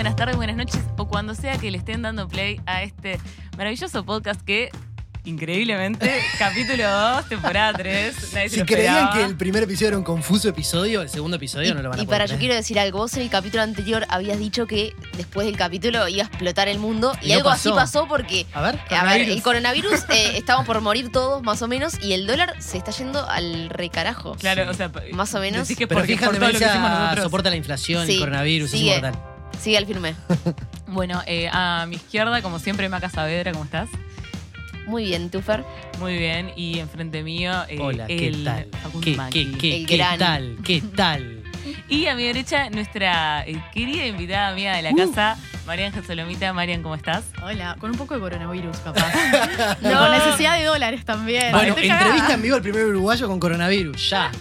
buenas tardes, buenas noches o cuando sea que le estén dando play a este maravilloso podcast que increíblemente capítulo 2, temporada 3, nadie se Si lo creían que el primer episodio era un confuso episodio, el segundo episodio Y, no lo van a y poder para, yo quiero decir algo. Vos en el capítulo anterior habías dicho que después del capítulo iba a explotar el mundo. Y, Y no algo pasó. así pasó porque. A ver, A ver, el coronavirus, eh, estamos por morir todos, más o menos, y el dólar se está yendo al recarajo. Claro, o sea, Más o menos. decís que pero porque fíjate, por todo lo que hicimos Mencia nosotros. soporta la inflación, Sí, el coronavirus, sigue. es inmortal. Sigue al firme. Bueno, eh, a mi izquierda, como siempre, Maca Saavedra, ¿cómo estás? Muy bien, Tufer. Muy bien, y enfrente mío, eh, Hola, ¿qué el tal? ¿Qué, qué, qué, El qué gran. tal? ¿Qué tal? Y a mi derecha, nuestra eh, querida invitada amiga de la Uh. casa, María Ángel Solomita. Marian, ¿cómo estás? Hola, con un poco de coronavirus, capaz. No. Con necesidad de dólares también. Bueno, Estoy cagada. entrevista en vivo al primer uruguayo con coronavirus, ya.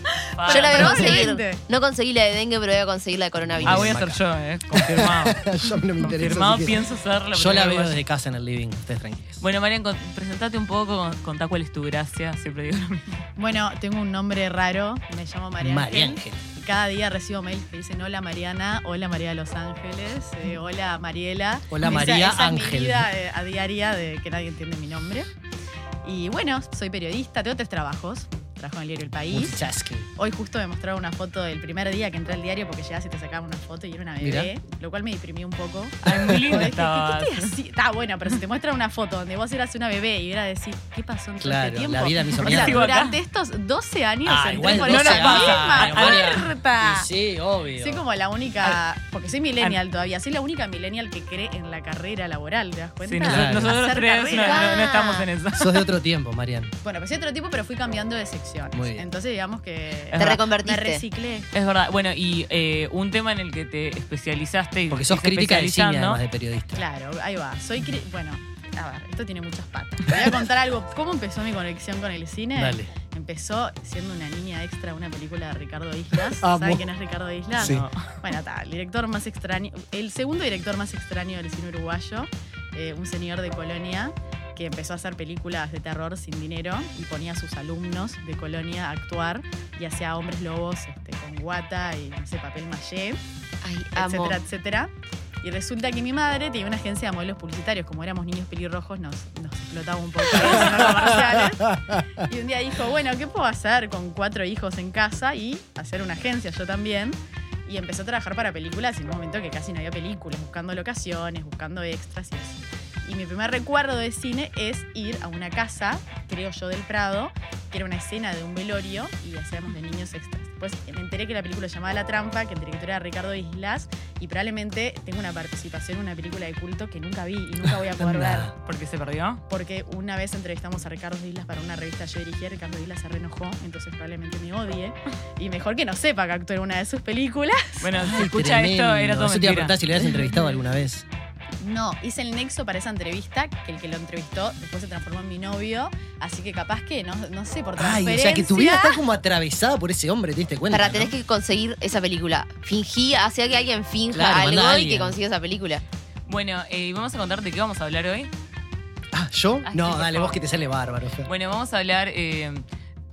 Yo la voy a conseguir. No conseguí la de dengue, pero voy a conseguir la de coronavirus. Ah, voy a ser yo, ¿eh? Confirmado. Yo no me interesa. Confirmado, pienso ser la Yo la veo uruguaya. desde casa en el living, ustedes tranquilos. Bueno, Marian, con- presentate un poco, con- contá cuál es tu gracia. Siempre digo lo mismo. Bueno, tengo un nombre raro. Me llamo María María Ángel. Ángel. Y Cada día recibo mails que dicen hola Mariana, hola María de Los Ángeles, eh, hola Mariela. Hola, Esa- María esa es mi Ángel. vida eh, a diaria de que nadie entiende mi nombre. Y bueno, soy periodista, tengo tres trabajos. Trabajo en el diario El País. Hoy justo me mostraron una foto del primer día que entré al diario porque llegabas y te sacaban una foto y era una bebé, lo cual me deprimió un poco. Ay, muy linda Dije, ¿qué- estabas. ¿qué estoy así? Está bueno, pero si te muestran una foto donde vos eras una bebé y era decir, ¿qué pasó en todo Claro, este tiempo? la vida me hizo mierda. durante estos 12 años Ah, entré igual por 12 esa años, misma puerta. Sí, obvio. Soy como la única, porque soy millennial todavía, soy la única millennial que cree en la carrera laboral, ¿te das cuenta? Sí, Claro. nosotros, nosotros Hacer tres no, no- no estamos en eso. Sos de otro tiempo, Marian. Bueno, pues soy otro tipo, pero fui cambiando de secciones. Muy bien. Entonces digamos que Es Te verdad. me reconvertiste. reciclé. Es verdad. Bueno, y eh, un tema en el que te especializaste y Porque sos crítica de cine, además de periodista. Claro, ahí va. Soy cri- bueno, a ver, esto tiene muchas patas. Te voy a contar algo. ¿Cómo empezó mi conexión con el cine? Dale. Empezó siendo una niña extra de una película de Ricardo Islas. ¿Saben quién es Ricardo Islas? Sí. No. Bueno, está, el director más extraño, el segundo director más extraño del cine uruguayo, eh, un señor de Colonia que empezó a hacer películas de terror sin dinero y ponía a sus alumnos de Colonia a actuar y hacía hombres lobos este, con guata y no sé, papel maché Ay, amo. etcétera, etcétera. Y resulta que mi madre tenía una agencia de modelos publicitarios. Como éramos niños pelirrojos, nos, nos explotaba un poco comerciales. Y un día dijo, bueno, ¿qué puedo hacer con cuatro hijos en casa y hacer una agencia yo también? Y empezó a trabajar para películas en un momento que casi no había películas, buscando locaciones, buscando extras y eso. Y mi primer recuerdo de cine es ir a una casa, creo yo, del Prado, que era una escena de un velorio y hacíamos de niños extras. Después me enteré que la película se llamaba La Trampa, que el director era Ricardo Islas, y probablemente tengo una participación en una película de culto que nunca vi y nunca voy a poder ver. ¿Por qué se perdió? Porque una vez entrevistamos a Ricardo Islas para una revista que yo dirigía, Ricardo Islas se reenojó, entonces probablemente me odie. Y mejor que no sepa que actué en una de sus películas. Bueno, si escucha Tremendo. esto, era todo Eso te iba a preguntar si lo habías entrevistado alguna vez. No, hice el nexo para esa entrevista, que el que lo entrevistó después se transformó en mi novio, así que capaz que, no, no sé, por Ay, transferencia... o sea que tu vida está como atravesada por ese hombre, ¿te diste cuenta? Para no? tenés que conseguir esa película. Fingí, hacía que alguien finja Claro, algo y que consiga esa película. Bueno, eh, vamos a contarte de qué vamos a hablar hoy. Ah, ¿yo? Ay, no, dale, favor. vos que te sale bárbaro. Fer. Bueno, vamos a hablar eh,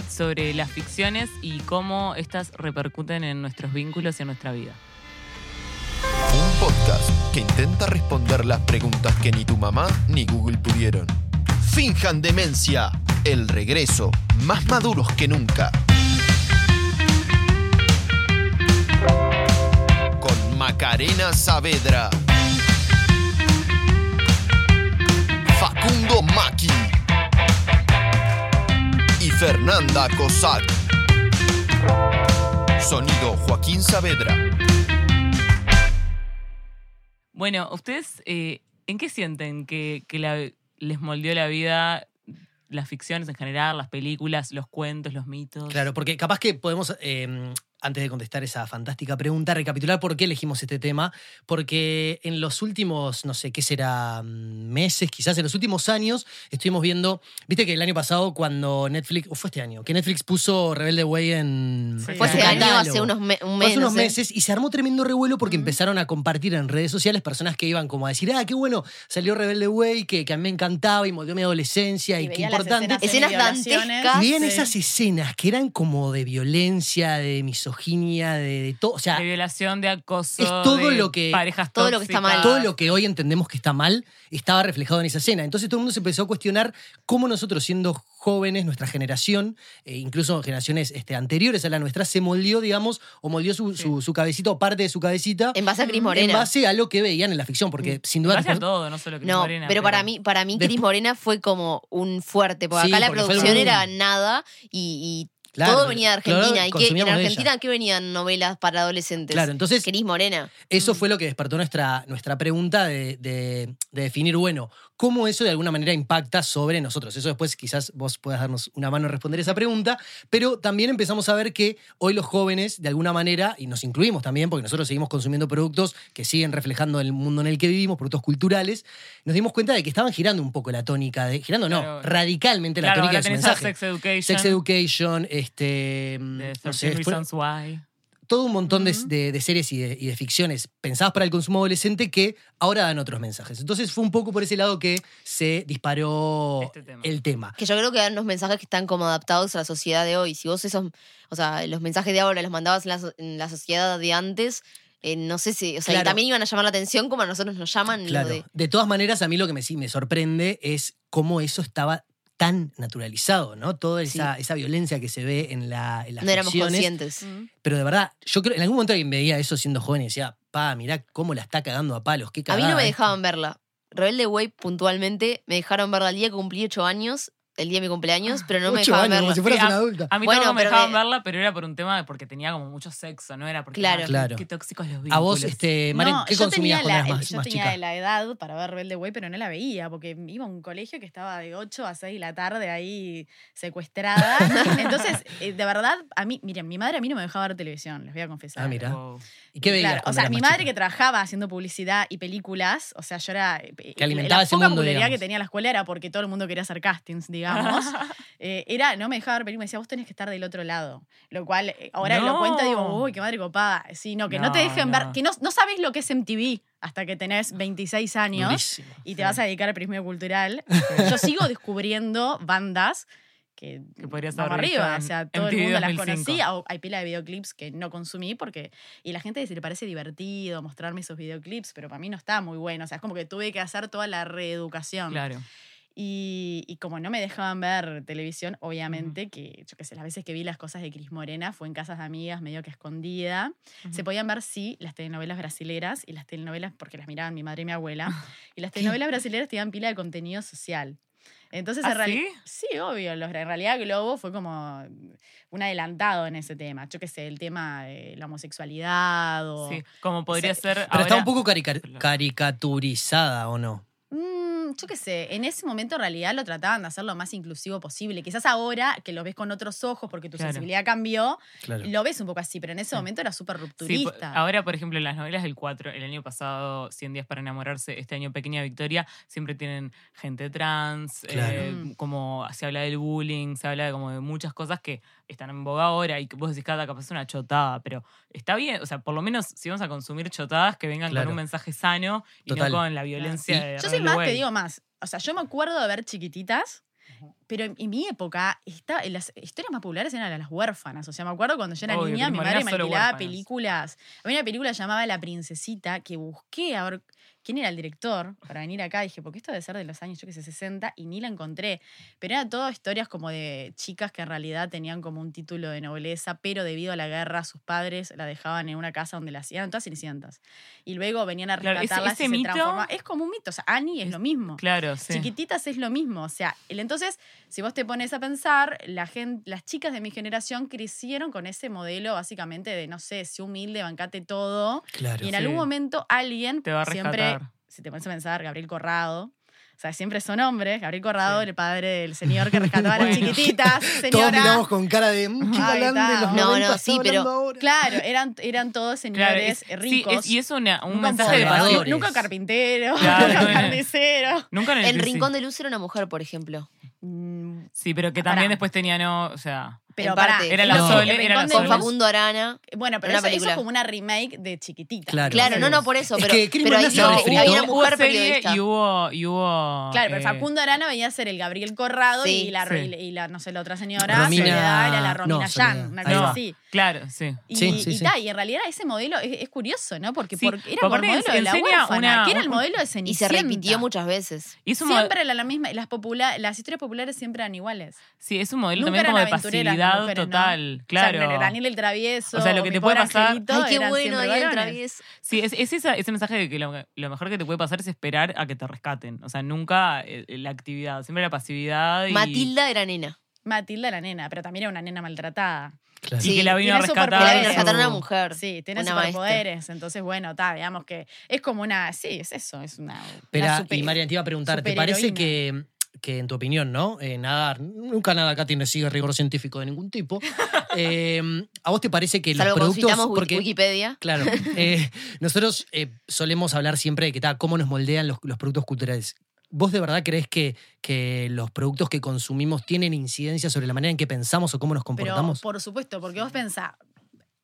sobre las ficciones y cómo estas repercuten en nuestros vínculos y en nuestra vida. Que intenta responder las preguntas que ni tu mamá ni Google pudieron. Finjan demencia. El regreso. Más maduros que nunca. Con Macarena Saavedra. Facundo Maki. Y Fernanda Cossack. Sonido Joaquín Saavedra. Bueno, ¿ustedes eh, en qué sienten que, les moldeó la vida las ficciones en general, las películas, los cuentos, los mitos? Claro, porque capaz que podemos, eh, antes de contestar esa fantástica pregunta, recapitular por qué elegimos este tema. Porque en los últimos, no sé, ¿qué será? mm, Meses, quizás en los últimos años, estuvimos viendo. Viste que el año pasado, cuando Netflix, o fue este año, que Netflix puso Rebelde Way en. Sí. Fue años, catálogo. hace unos, me- un Fue mes. hace unos no sé. meses y se armó tremendo revuelo porque empezaron a compartir en redes sociales personas que iban como a decir, ah, qué bueno, salió Rebelde Way, que, que a mí me encantaba y moldeó mi adolescencia y, Y qué importante. escenas Escenas dantescas. Y veían Sí. esas escenas que eran como de violencia, de misoginia misoginia, de, de todo. O sea, de violación, de acoso, es todo de lo que- parejas todo lo que está mal. todo lo que hoy entendemos que está mal estaba reflejado en esa escena. Entonces todo el mundo se empezó a cuestionar cómo nosotros siendo jóvenes, nuestra generación, e incluso generaciones este, anteriores a la nuestra, se moldeó, digamos, o moldeó su, Sí. su, su cabecita o parte de su cabecita En base a Cris en Morena. base a lo que veían en la ficción, porque sin duda... Gracias a todo, no solo Cris No, Morena, pero para mí, para mí Cris Morena fue como un fuerte, porque Sí, acá la porque producción era nada y, y Claro, todo venía de Argentina. ¿Y que en. Argentina qué venían novelas para adolescentes? Claro, entonces Cris Morena. Eso fue lo que despertó nuestra, nuestra pregunta de, de- de definir, bueno, cómo eso de alguna manera impacta sobre nosotros. Eso después quizás vos puedas darnos una mano a responder esa pregunta, pero también empezamos a ver que hoy los jóvenes, de alguna manera, y nos incluimos también, porque nosotros seguimos consumiendo productos que siguen reflejando el mundo en el que vivimos, productos culturales, nos dimos cuenta de que estaban girando un poco la tónica, de, girando no, Claro. radicalmente la Claro, tónica de su mensaje. Sex Education. Sex Education, este, de no 13 sé, fue- Why. Todo un montón de- Ujú. de, de series y de, y de ficciones pensadas para el consumo adolescente que ahora dan otros mensajes. Entonces fue un poco por ese lado que se disparó Este tema. el tema. Que yo creo que eran unos mensajes que están como adaptados a la sociedad de hoy. Si vos esos, o sea, los mensajes de ahora los mandabas en la, so- en la sociedad de antes, eh, no sé si, o sea, y también iban a llamar la atención como a nosotros nos llaman. lo Claro. de- De todas maneras, a mí lo que me, sí me sorprende es cómo eso estaba tan naturalizado, ¿no? Toda esa, esa violencia que se ve en, la, en las no éramos ficciones. conscientes. Pero de verdad, yo creo, en algún momento alguien veía eso siendo joven y decía, pa, mirá cómo la está cagando a palos, qué A cagada. mí no me esto". dejaban verla. Rebelde Way puntualmente me dejaron verla el día que cumplí ocho años, el día de mi cumpleaños, pero no me Ocho dejaban años, verla. como si fueras una adulta. A mí Bueno, tampoco me pero dejaban que- verla, pero era por un tema de porque tenía como mucho sexo, no era porque Claro. ah, Claro. qué tóxicos los vínculos. A vos, este, Maren, No, ¿qué yo consumías tenía cuando la, eras más, Yo más tenía chica? la edad para ver Rebelde Way, pero no la veía, porque iba a un colegio que estaba de 8 a 6 de la tarde ahí secuestrada. Entonces, eh, de verdad, a mí, miren, mi madre a mí no me dejaba ver televisión, les voy a confesar. Ah, mira. Wow. ¿Y qué veías Claro, o cuando sea, eras mi más madre chica? que trabajaba haciendo publicidad y películas, o sea, yo era. Que alimentaba la ese poca mundo, popularidad digamos. que tenía la escuela era porque todo el mundo quería hacer castings, digamos. Eh, era, no me dejaba ver películas, me decía, vos tenés que estar del otro lado. Lo cual, eh, ahora No. lo cuento y digo, uy, qué madre copada. Sí, no, que no, te No, dejen no. ver, que no, no sabes lo que es MTV hasta que tenés 26 años Durísimo. y te Sí. vas a dedicar al prisma cultural. Yo sigo descubriendo bandas que, Que podrías arriba, o sea, todo el MTV mundo las 2005. conocía, o hay pila de videoclips que no consumí porque y la gente se le parece divertido mostrarme esos videoclips, pero para mí no está muy bueno, o sea, es como que tuve que hacer toda la reeducación. Claro. Y, y como no me dejaban ver televisión, obviamente que yo qué sé, las veces que vi las cosas de Cris Morena fue en casas de amigas, medio que escondida. Se podían ver, sí, las telenovelas brasileras y las telenovelas, porque las miraban mi madre y mi abuela, y las telenovelas brasileras tenían pila de contenido social. Entonces, ¿Ah, en realidad. sí? Sí, obvio. los- En realidad, Globo fue como un adelantado en ese tema. Yo qué sé, el tema de la homosexualidad o. Sí, como podría ser. Pero está ahora- un poco carica- caricaturizada, ¿o no? Mm, yo qué sé, en ese momento en realidad lo trataban de hacer lo más inclusivo posible. Quizás ahora que lo ves con otros ojos porque tu Claro. sensibilidad cambió, Claro. lo ves un poco así, pero en ese Sí. momento era súper Sí, po- rupturista. ahora, por ejemplo, en las novelas del 4, el año pasado, 100 días para enamorarse, este año Pequeña Victoria, siempre tienen gente trans, Claro. eh, Mm. como se habla del bullying, se habla de como de muchas cosas que están en boga ahora y que vos decís cada capaz es una chotada, pero está bien, o sea, por lo menos si vamos a consumir chotadas, que vengan Claro. con un mensaje sano y Total. no con la violencia de Yo soy más, te digo más. O sea, yo me acuerdo de ver chiquititas, pero en, en mi época, está, en las historias más populares eran las huérfanas. O sea, me acuerdo cuando yo era Obvio, niña, mi madre me alquilaba películas. Había una película llamada La Princesita que busqué a ver quién era el director para venir acá. Dije, porque esto debe ser de los años, yo que sé, 60, y ni la encontré. Pero era todo historias como de chicas que en realidad tenían como un título de nobleza, pero debido a la guerra, sus padres la dejaban en una casa donde las hacían todas cenicientas. Y luego venían a Claro, ese- rescatarlas ese y se mito-. Es como un mito. O sea, Annie es, Es- lo mismo. Claro, sí. Chiquititas es lo mismo. O sea, el- entonces, si vos te pones a pensar, la gente, las chicas de mi generación crecieron con ese modelo básicamente de, no sé, sé humilde, bancate todo. Claro. Y en sí. algún momento alguien Te va a siempre, rescatar. si te pones a pensar, Gabriel Corrado. O sea, siempre son hombres. Gabriel Corrado, Sí. el padre del señor que rescataba a las chiquititas. Todos Señora. miramos con cara de. "Mm, de los No, 90 no, sí, pero- hablando ahora". Claro, eran, eran todos Claro, señores es- sí, ricos. es- y es una- un Nunca mensaje de pasión. Nunca carpintero, Claro, nunca no, carnicero. Nunca en el Rincón de Luz era una mujer, por ejemplo. Mm, Sí, pero que también pará. después tenía, no, o sea, Pero en parte. Era la no, era la Con Facundo Arana. Bueno, pero eso, eso película. es como una remake de chiquitita. Claro. Claro, no, no por eso, Es pero, que pero ahí no, había una Hubo mujer serie periodista. y hubo, y hubo Claro, pero eh, Facundo Arana venía a ser el Gabriel Corrado Sí. y, la, Sí. y la- y la, no sé, la otra señora, Romina- Soledad, era la Romina no, Yan, una cosa así. Claro, sí. Y, Sí, sí, y sí. ta, y en realidad ese modelo es, es curioso, ¿no? Porque, Sí, porque era como el modelo de la huérfana, que era el modelo de Y Cenicienta. se repitió muchas veces. Y es un modelo- Siempre era la misma, las, historias populares siempre eran iguales. sí, es un modelo también eran como de aventureras total. O sea, Claro. Daniel el Travieso. O sea, lo que te puede pasar- Angelito Ay, qué bueno, ahí el travieso. Sí, es, es esa- ese mensaje de que lo, lo mejor que te puede pasar es esperar a que te rescaten. O sea, nunca eh, la actividad, siempre la pasividad. Y, Matilda era nena. Matilda la nena, pero también era una nena maltratada. Claro. y Sí, que la vino a tiene rescatar. Que la vino a rescatar una mujer. Sí, tiene Una maestra. superpoderes. Entonces, bueno, está, digamos que es como una. Sí, es eso, es una. Pero, una super- y Marian, te iba a preguntar, ¿te parece que, que en tu opinión, ¿no? Eh, nadar, nunca nada acá tiene sigue rigor científico de ningún tipo. Eh, ¿A vos te parece que los Salvo productos. porque, Wikipedia. Claro. eh, nosotros eh, solemos hablar siempre de que tal, cómo nos moldean los, los productos culturales. ¿Vos de verdad crees que, que los productos que consumimos tienen incidencia sobre la manera en que pensamos o cómo nos Pero, comportamos? por supuesto, porque vos pensás.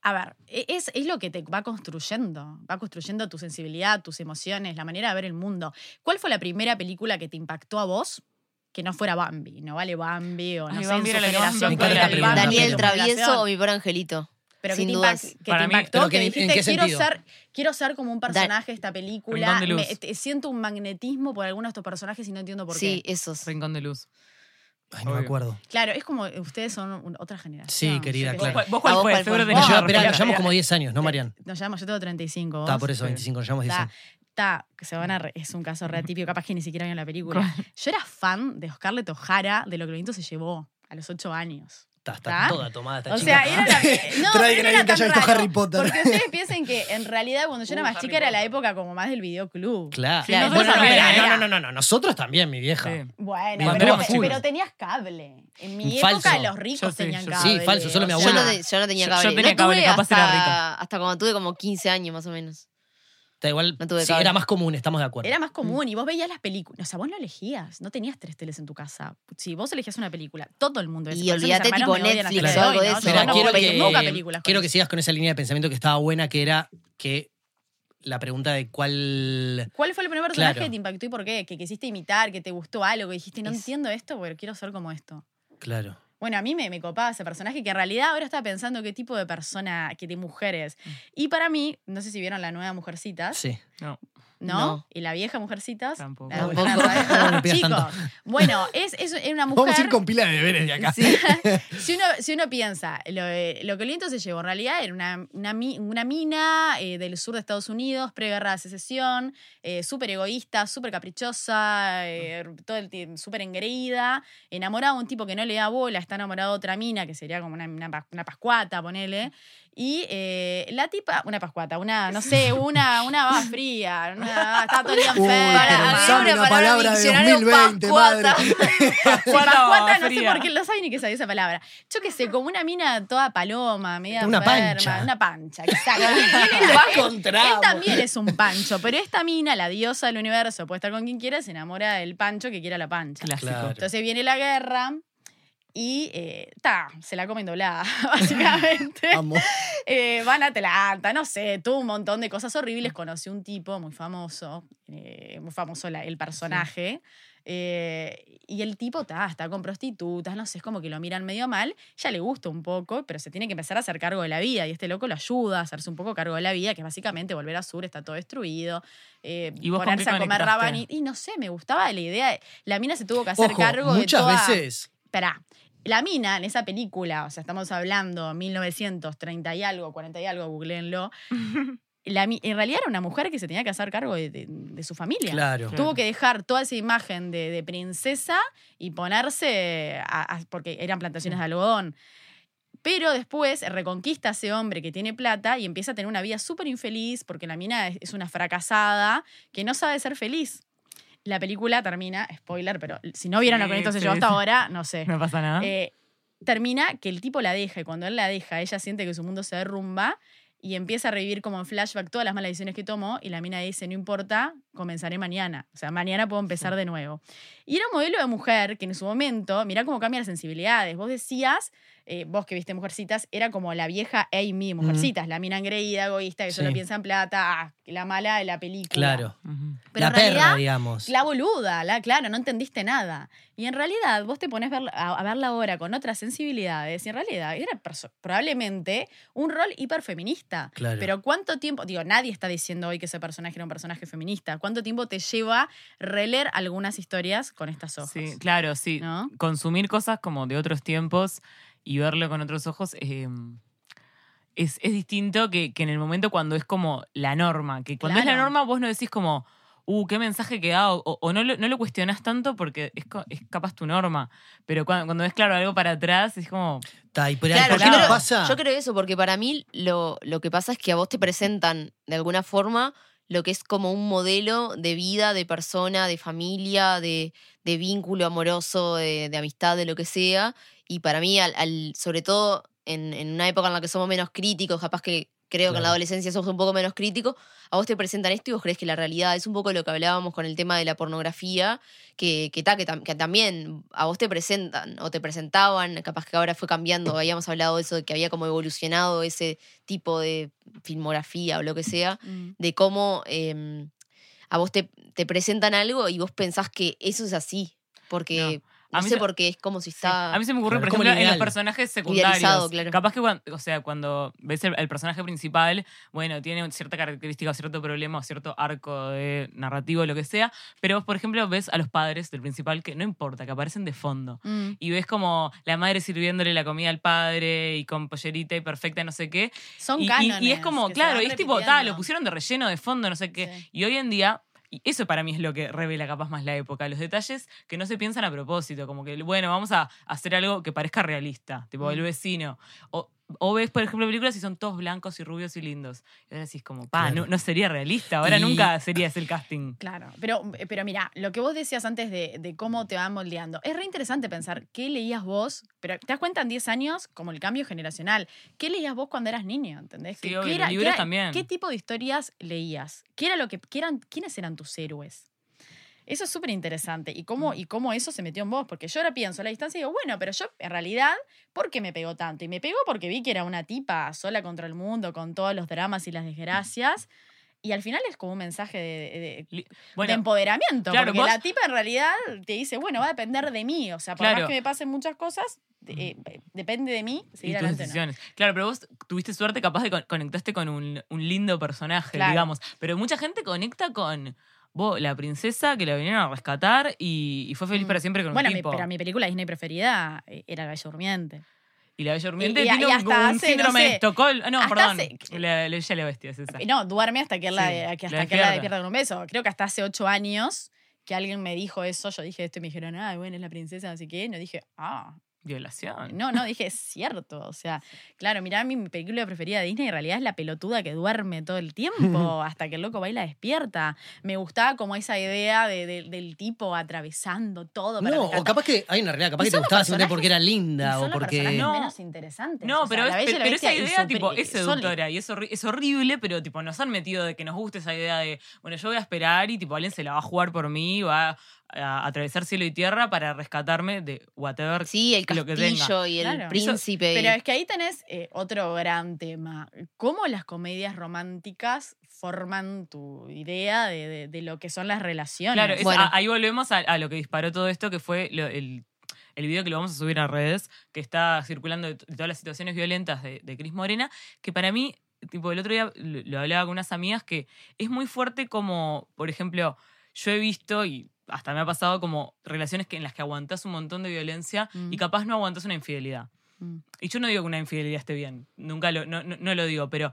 A ver, e- es, es lo que te va construyendo, va construyendo tu sensibilidad, tus emociones, la manera de ver el mundo. ¿Cuál fue la primera película que te impactó a vos que no fuera Bambi? No vale Bambi o no Ay, sé, Bambi en era su generación. pregunta. Bambi de Daniel Travieso o mi pobre angelito. Pero sin que te, dudas. impact- que Para te mí- impactó, que, que en- ¿en dijiste, qué quiero ser, quiero ser como un personaje de esta película. Rincón de Luz. Me- te- siento un magnetismo por algunos de estos personajes y no entiendo por Sí, qué. esos. Rincón de luz. Ay, no me acuerdo. Claro, es como ustedes son un- otra generación. Sí, querida, claro. ¿Vos cuál ¿A vos fue? cuál Seguro fue? tenés Nos llevamos como 10 años, ¿no, Marian? Nos llevamos, yo tengo 35. Está, por eso, Sí. 25, nos llevamos 10 Está, años. Está, que se van a re- es un caso re atípico, capaz que ni siquiera vieron la película. Yo era fan de Scarlett O'Hara de lo que viento se llevó a los 8 años. Está, está ¿Está? toda tomada esta O chica. sea, era la, no, Traigan a no alguien era que haya visto Harry Potter. Porque ustedes piensen que en realidad cuando yo era Uh, más Harry chica era la época como más del videoclub. Claro. Sí, Bueno, ¿eh? no, no, no, no, nosotros también, mi vieja. Sí. Bueno, pero, tenías cable. En mi Falso. época los ricos Yo tenían yo cable. Sí, falso, solo mi o Yo abuela. no, yo no tenía cable. yo tenía no cable, capaz era hasta, rica. hasta cuando tuve como 15 años más o menos. Está igual, No tuve sí, cable. era más común, estamos de acuerdo. Era más común y vos veías las películas. O sea, vos no elegías, no tenías tres teles en tu casa. Si vos elegías una película, todo el mundo Y olvídate, tipo, Netflix o algo de eso. No quiero, que, nunca películas. quiero que sigas con esa línea de pensamiento que estaba buena, que era que la pregunta de cuál... ¿Cuál fue el primer personaje Claro. que te impactó y por qué? Que quisiste imitar, que te gustó algo, que dijiste, no Es- entiendo esto, pero quiero ser como esto. Claro. Bueno, a mí me, me copaba ese personaje que en realidad ahora estaba pensando qué tipo de persona, qué de mujeres. Y para mí, no sé si vieron la nueva Mujercitas, Sí. No. ¿No? No. Y la vieja Mujercitas. Tampoco. la mujer No Chicos, tanto. bueno, es, es, una Vamos a mujer. ir con pila de deberes de acá. si, uno, si uno piensa, lo, lo que el viento se llevó en realidad era una, una, una mina eh, del sur de Estados Unidos, preguerra de secesión, eh, súper egoísta, súper caprichosa, eh, todo el tiempo súper engreída, enamorada de un tipo que no le da bola, está enamorado de otra mina, que sería como una, una, una pascuata, ponele. Y eh, la tipa, una pascuata, una, no sé, una, una baba fría, una, estaba todo el día enferma. una una palabra de diccionario, 2020, pascuata. madre. Pascuata no sé por qué no sabe ni qué sabía esa palabra. Yo qué sé, como una mina toda paloma, media Una enferma, pancha. Una pancha, exacto. Él, Va él- también es un pancho, pero esta mina, la diosa del universo, puede estar con quien quiera, se enamora del pancho que quiera la pancha. Clásico. Claro. Entonces viene la guerra y eh, ta, se la comen doblada, básicamente. Eh, van a Atlanta, no sé, tuvo un montón de cosas horribles. Conocí un tipo muy famoso, eh, muy famoso la- el personaje. eh, y el tipo ta, está con prostitutas, no sé, es como que lo miran medio mal. Ya le gusta un poco, pero se tiene que empezar a hacer cargo de la vida. Y este loco lo ayuda a hacerse un poco cargo de la vida, que es básicamente volver a Sur, está todo destruido. ¿Y vos ponerse a comer rabanito. Y no sé, me gustaba la idea. La mina se tuvo que hacer Ojo, cargo muchas de toda... veces... Esperá, la mina en esa película, o sea, estamos hablando 1930 y algo, 40 y algo, googleenlo. La, en realidad era una mujer que se tenía que hacer cargo de, de- de su familia. Claro. Tuvo que dejar toda esa imagen de, de princesa y ponerse, a- a- porque eran plantaciones de algodón. Pero después reconquista a ese hombre que tiene plata y empieza a tener una vida súper infeliz porque la mina es, es una fracasada que no sabe ser feliz. La película termina, spoiler, pero si no vieron lo que Sí, sí, yo hasta sí. ahora, no sé. No pasa nada. Eh, termina que el tipo la deja y cuando él la deja, ella siente que su mundo se derrumba y empieza a revivir como en flashback todas las malas decisiones que tomó y la mina dice, no importa, comenzaré mañana. O sea, mañana puedo empezar de nuevo. Y era un modelo de mujer que en su momento, mirá cómo cambia las sensibilidades. Vos decías, eh, vos que viste Mujercitas, era como la vieja Amy Mujercitas, la mina engreída, egoísta, que solo Sí. piensa en plata, ah, la mala de la película. Claro. Pero la en perra, digamos. La boluda, la, claro, no entendiste nada. Y en realidad vos te pones ver- a, a verla ahora con otras sensibilidades y en realidad era probablemente un rol hiperfeminista. Claro. Pero ¿cuánto tiempo? Digo, nadie está diciendo hoy que ese personaje era un personaje feminista. ¿Cuánto tiempo te lleva releer algunas historias con estas ojos? Sí, claro, sí. ¿No? Consumir cosas como de otros tiempos y verlo con otros ojos eh, es, es distinto que, que en el momento cuando es como la norma. Que cuando es la norma vos no decís como, uh, qué mensaje que da, o, o no, lo, no lo cuestionás tanto porque es, es capaz tu norma. Pero cuando, cuando ves, claro, algo para atrás, es como, Ta, y por, ahí, Claro, ¿por yo qué no creo, pasa? yo creo eso, porque para mí lo, lo que pasa es que a vos te presentan de alguna forma lo que es como un modelo de vida, de persona, de familia, de, de vínculo amoroso, de, de amistad, de lo que sea. Y para mí, al, al- sobre todo en, en una época en la que somos menos críticos, capaz que creo que en la adolescencia somos un poco menos críticos, a vos te presentan esto y vos crees que la realidad es un poco lo que hablábamos con el tema de la pornografía, que, que, ta, que, tam- que también a vos te presentan o te presentaban, capaz que ahora fue cambiando, habíamos hablado de eso, de que había como evolucionado ese tipo de filmografía o lo que sea, Mm. de cómo eh, a vos te, te presentan algo y vos pensás que eso es así, porque no, mí sé se- por qué es como si Sí. está... A mí se me ocurre, Claro, por ejemplo, en los personajes secundarios. claro. Capaz que cuando, o sea, cuando ves el, el personaje principal, bueno, tiene cierta característica, cierto problema, o cierto arco de narrativo, lo que sea. Pero vos, por ejemplo, ves a los padres del principal que no importa, que aparecen de fondo. Mm. Y ves como la madre sirviéndole la comida al padre y con pollerita y perfecta, no sé qué. Son y, y- cánones. y es como, claro, y es tipo, tal, lo pusieron de relleno, de fondo, no sé qué. Sí. Y hoy en día, y eso para mí es lo que revela capaz más la época, los detalles que no se piensan a propósito, como que, bueno, vamos a hacer algo que parezca realista, tipo el Mm. vecino. O, o ves, por ejemplo, películas y son todos blancos y rubios y lindos. Y ahora decís como, pa, Claro. no, no sería realista, ahora Y- nunca sería ese el casting. Claro, pero, pero mira, lo que vos decías antes de, de cómo te van moldeando, es re interesante pensar qué leías vos, pero te das cuenta en 10 años, como el cambio generacional, qué leías vos cuando eras niño, ¿entendés? Sí, ¿Qué- obvio, qué los qué libros también. ¿Qué tipo de historias leías? ¿Qué era lo que, qué eran, ¿Quiénes eran tus héroes? Eso es súper interesante. ¿Y Mm. cómo, ¿Y cómo eso se metió en vos? Porque yo ahora pienso a la distancia y digo, bueno, pero yo en realidad, ¿por qué me pegó tanto? Y me pegó porque vi que era una tipa sola contra el mundo, con todos los dramas y las desgracias. Y al final es como un mensaje de- empoderamiento. claro, porque vos- la tipa en realidad te dice, bueno, va a depender de mí. O sea, por Claro. más que me pasen muchas cosas, eh, depende de mí y seguir tus adelante. no. decisiones. Claro, pero vos tuviste suerte, capaz de con- conectaste con un, un lindo personaje, Claro. digamos. Pero mucha gente conecta con vos, la princesa que la vinieron a rescatar y, y fue feliz Mm. para siempre con Bueno, un tipo. pero mi película Disney preferida eh, era La Bella Durmiente. Y la Bella Durmiente Y- tiene y un- hace, no síndrome sé, de Estocolmo. Ah, No, perdón. hace- La, la Bella la Bestia es esa. No, duerme hasta que él la, Sí, que la hasta que la despierta con un beso. Creo que hasta hace ocho años que alguien me dijo eso. Yo dije esto y me dijeron, ah, bueno, es la princesa, así que no dije, ah. Violación. No, no, dije, es cierto. O sea, claro, mirá, mi película preferida de Disney en realidad es la pelotuda que duerme todo el tiempo hasta que el loco baila despierta. Me gustaba como esa idea de- de- del tipo atravesando todo. para No, o capaz que hay una realidad, capaz que te gustaba simplemente porque era linda o porque. No. menos interesantes. No, O sea, pero, es- pero esa idea tipo, es seductora y es, horri- es horrible, pero tipo nos han metido de que nos guste esa idea de, bueno, yo voy a esperar y tipo alguien se la va a jugar por mí, va a, atravesar cielo y tierra para rescatarme de whatever. Sí, el lo que tenga. castillo y el Claro. príncipe. Pero es que ahí tenés eh, otro gran tema. ¿Cómo las comedias románticas forman tu idea de, de- de lo que son las relaciones? Claro, es- Bueno. a- ahí volvemos a, a lo que disparó todo esto, que fue lo- el, el video que lo vamos a subir a redes, que está circulando de, todas las situaciones violentas de, de Cris Morena, que para mí, tipo, el otro día lo, lo hablaba con unas amigas, que es muy fuerte como, por ejemplo, yo he visto y hasta me ha pasado como relaciones que, en las que aguantás un montón de violencia Mm. y capaz no aguantás una infidelidad. Mm. Y yo no digo que una infidelidad esté bien, nunca lo, no, no- no lo digo, pero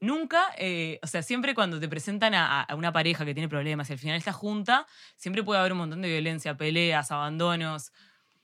nunca, eh, o sea, siempre cuando te presentan a, a una pareja que tiene problemas y al final está junta, siempre puede haber un montón de violencia, peleas, abandonos,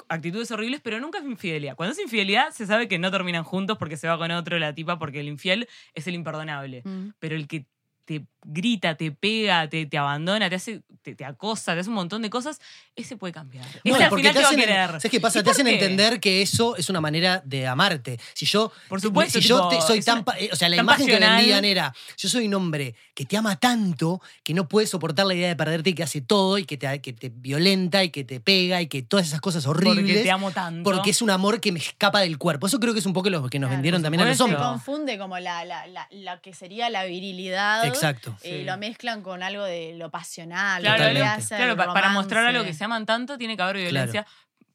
actitudes horribles, pero nunca es infidelidad. Cuando es infidelidad se sabe que no terminan juntos porque se va con otro la tipa, porque el infiel es el imperdonable. Mm. Pero el que te grita, te pega, te, te abandona, te hace, te, te acosa, te hace un montón de cosas, ese puede cambiar. Ese Bueno, al final te te va a querer. ¿Sabes qué pasa? ¿Y Te hacen qué? entender que eso es una manera de amarte. Si yo, Por supuesto, si yo tipo, te- soy es tan, una- eh, o sea, la imagen que pasional. vendían era, yo soy un hombre que te ama tanto que no puede soportar la idea de perderte y que hace todo y que te, que te violenta y que te pega y que todas esas cosas horribles. Porque te amo tanto. porque es un amor que me escapa del cuerpo. Eso creo que es un poco lo que nos Claro, vendieron también a los supuesto. Se hombres. confunde como la, la, la, la que sería la virilidad. Exacto. Eh, Sí. lo mezclan con algo de lo pasional. Claro, lo que hace claro, para mostrar algo que se aman tanto, tiene que haber violencia.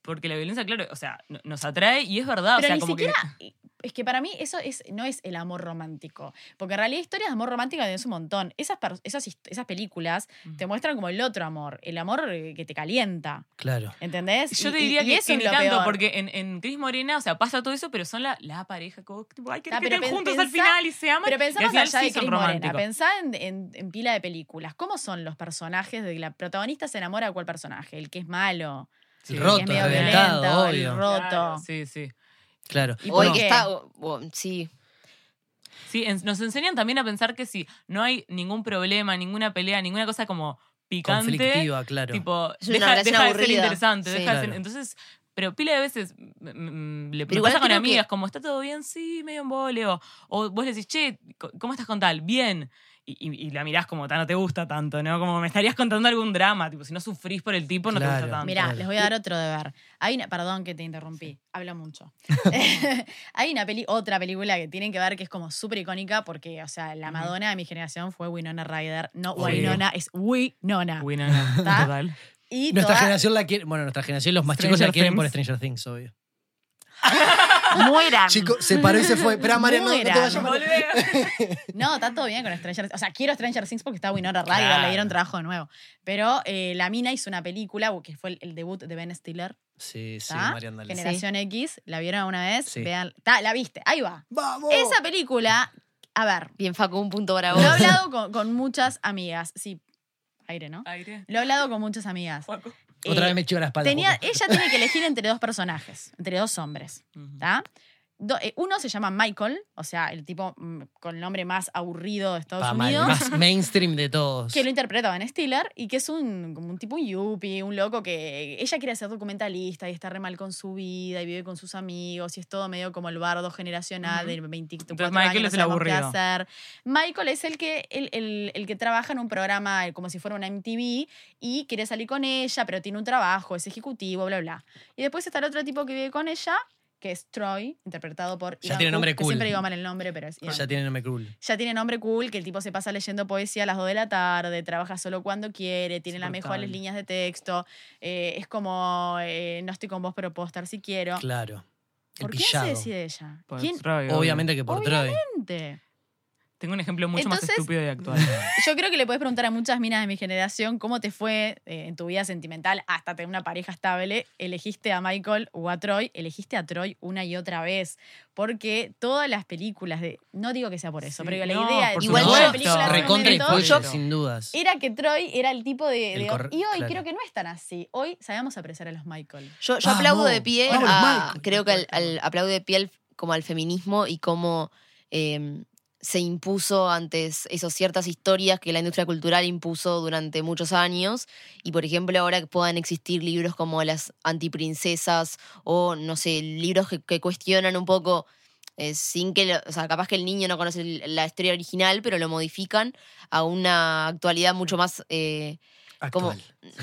Porque la violencia, claro, o sea, no- nos atrae y es verdad. Pero o sea, ni como siquiera. que. Es que para mí eso es, no es el amor romántico. Porque en realidad historias de amor romántico tenés un montón. Esas, esas, esas películas te muestran como el otro amor, el amor eh, que te calienta. Claro. ¿Entendés? Yo Y- te y- diría y que, eso que es lo tanto, peor. porque en, en Cris Morena, o sea, pasa todo eso, pero son la, la pareja, como, tipo, ay, que, Ah, que estén pen- juntos al pensá- final y se aman. Pero y final allá sí de Cris Morena, pensá en, en- en pila de películas. ¿Cómo son los personajes de la protagonista se enamora de cuál personaje? El que es malo, Sí. El el roto, que es medio violento, el obvio. roto. Claro, sí, sí. Claro. Y que está. o- o- sí. Sí, en- nos enseñan también a pensar que si no hay ningún problema, ninguna pelea, ninguna cosa como picante, Conflictiva, claro. tipo, Es deja, deja de ser interesante. Sí. deja de ser- entonces, pero pila de veces mm, mm, le Pero me igual pasa con que- amigas, como está todo bien, sí, medio en vole, o, vos le decís, che, ¿cómo estás con tal? Bien. Y, y- la mirás como, "Ta, no te gusta tanto, ¿no? Como me estarías contando algún drama, tipo, si no sufrís por el tipo, no te gusta tanto. Mirá, Claro. les voy a dar otro deber. Hay una, perdón que te interrumpí, habla mucho. Hay una peli, otra película que tienen que ver que es como súper icónica porque, o sea, la. Madonna de mi generación fue Winona Ryder. No Obvio. Winona, es Winona. ¿Está? total. Y Nuestra toda- generación la quiere, bueno, nuestra generación, los más chicos la quieren por. Stranger Things, obvio. Mueran. Chico, se paró y se fue. Espera, María, no, no te vayas. No, está todo bien con Stranger O sea, quiero Stranger Things porque está Winona Ryder, Claro. le dieron trabajo de nuevo. Pero eh, la mina hizo una película que fue el, el debut de Ben Stiller, Sí, sí, ¿tá? Marian, dale. Generación X. ¿La vieron alguna vez? Sí. Vean, ta, la viste, ahí va. ¡Vamos! Esa película, a ver, Bien, Facu, un punto para lo vos. he hablado con, con muchas amigas. Sí, aire, ¿no? Aire. Lo he hablado con muchas amigas. Juaco. Otra Eh, vez me chivo la espalda. tenía, ella tiene que elegir entre dos personajes, entre dos hombres. ¿Está? Do- eh, uno se llama Michael, o sea, el tipo mm, con el nombre más aburrido de Estados Unidos. más mainstream de todos. Que lo interpreta Ben Stiller y que es un, como un tipo un yuppie, un loco que ella quiere ser documentalista y está re mal con su vida y vive con sus amigos y es todo medio como el bardo generacional Ujú. de 24 Entonces, años, Michael no es el aburrido. Michael es el que, el, el- el que trabaja en un programa eh, como si fuera una MTV y quiere salir con ella, pero tiene un trabajo, es ejecutivo, bla, bla. Y después está el otro tipo que vive con ella, que es Troy, interpretado por Ya tiene Cook, nombre que cool. Siempre digo mal el nombre, pero es Ya tiene nombre cool. ya tiene nombre cool, que el tipo se pasa leyendo poesía a las 2 de la tarde, trabaja solo cuando quiere, tiene las mejores líneas de texto, eh, es como, eh, no estoy con vos, pero puedo estar si quiero. Claro. El ¿Por quién se pillado. decide ella? Por ¿Quién? Troy, obvio. Obviamente que por Troy. Tengo un ejemplo mucho más estúpido y actual. Yo creo que le puedes preguntar a muchas minas de mi generación cómo te fue eh, en tu vida sentimental hasta tener una pareja estable. ¿Elegiste a Michael o a Troy? Elegiste a Troy una y otra vez. Porque todas las películas de. No digo que sea por eso, Sí, pero la no, idea de por Igual yo- las películas Recontra influye, Yo- sin dudas. era que Troy era el tipo de. El de- corre- y hoy claro. creo que no es tan así. Hoy sabemos apreciar a los Michael. Yo, yo Vamos, aplaudo de pie, vamos, a- Michael. creo que al, al- aplaudo de pie al- como al feminismo y cómo eh, se impuso antes esas ciertas historias que la industria cultural impuso durante muchos años. Y por ejemplo, ahora que puedan existir libros como las antiprincesas o, no sé, libros que, cuestionan un poco. eh, sin que, lo- o sea, capaz que el niño no conoce la historia original, pero lo modifican a una actualidad mucho más eh, como-.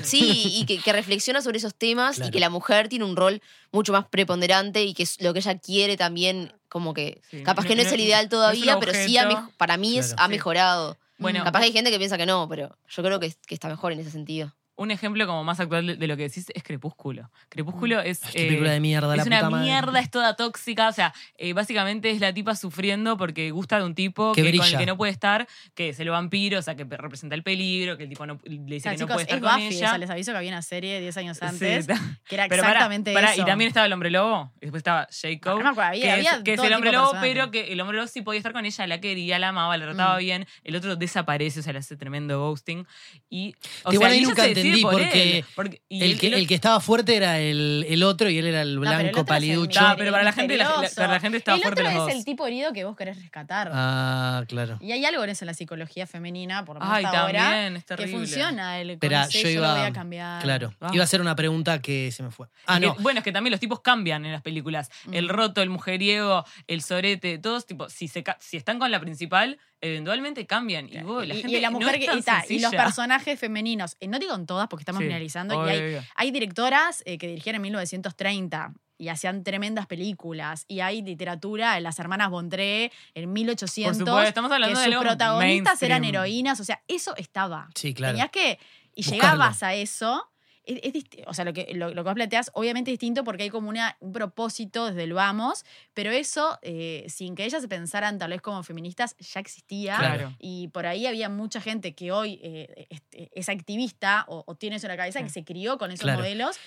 Sí, y que, que reflexiona sobre esos temas y que la mujer tiene un rol mucho más preponderante y que es lo que ella quiere también, como que Sí, capaz no- que no, es el ideal todavía, pero sí ha para mí es, ha Sí. mejorado. Bueno, Capaz que hay gente que piensa que no, pero yo creo que, que está mejor en ese sentido. Un ejemplo como más actual de, lo que decís es Crepúsculo. Crepúsculo es. Eh, película de mierda, la es una puta madre. mierda, es toda tóxica. O sea, eh, básicamente es la tipa sufriendo porque gusta de un tipo Que que, con el que no puede estar, que es el vampiro, o sea, que representa el peligro, que el tipo no, le dice O sea, que no puede estar es con Buffy. ella. O sea, les aviso que había una serie 10 años Sí, antes está. que era Pero exactamente pará, eso. Y también estaba el hombre lobo, y después estaba Jacob. No me acuerdo, había- que es, había que es el hombre lobo, pero que el hombre lobo sí podía estar con ella, la quería, la amaba, la trataba Mm. bien. El otro desaparece, o sea, le hace tremendo ghosting. Y, o igual sea, y nunca se entendí entendí, por porque él. Porque- y El él- que, él- el que estaba fuerte era el, el otro y él era el No, pero el blanco es el paliducho. No, pero para la gente, la- la- misterioso. para la gente estaba el fuerte otro los es dos. el tipo herido que vos querés rescatar. Ah, claro. Y hay algo en eso en la psicología femenina, por lo menos ahora, es que funciona. El conocé, yo iba. lo voy a cambiar. Claro. Ah. Iba a hacer una pregunta que se me fue. Ah, Que- no. bueno, es que también los tipos cambian en las películas. El Mm. roto, el mujeriego, el sorete, todos, tipo, si, se, si están con la principal, eventualmente cambian. Y, vos, la gente y la no mujer es que y, ta, y los personajes femeninos, eh, no digo en todas porque estamos Sí, finalizando, y obvio, hay, directoras eh, que dirigieron en 1930 y hacían tremendas películas. Y hay literatura, las hermanas Bondré en 1800. Por supuesto, estamos hablando que sus protagonistas eran heroínas, o sea, eso estaba. Sí, claro. Tenías que. Y Buscarlo. llegabas a eso. Es, es disti- o sea, lo que, lo, lo que vos planteás, obviamente es distinto porque hay como una, un propósito desde el vamos, pero eso, eh, sin que ellas se pensaran tal vez como feministas, ya existía. Claro. Y por ahí había mucha gente que hoy eh, este, es activista o, o tiene eso en la cabeza, Sí. que se crió con esos Claro. modelos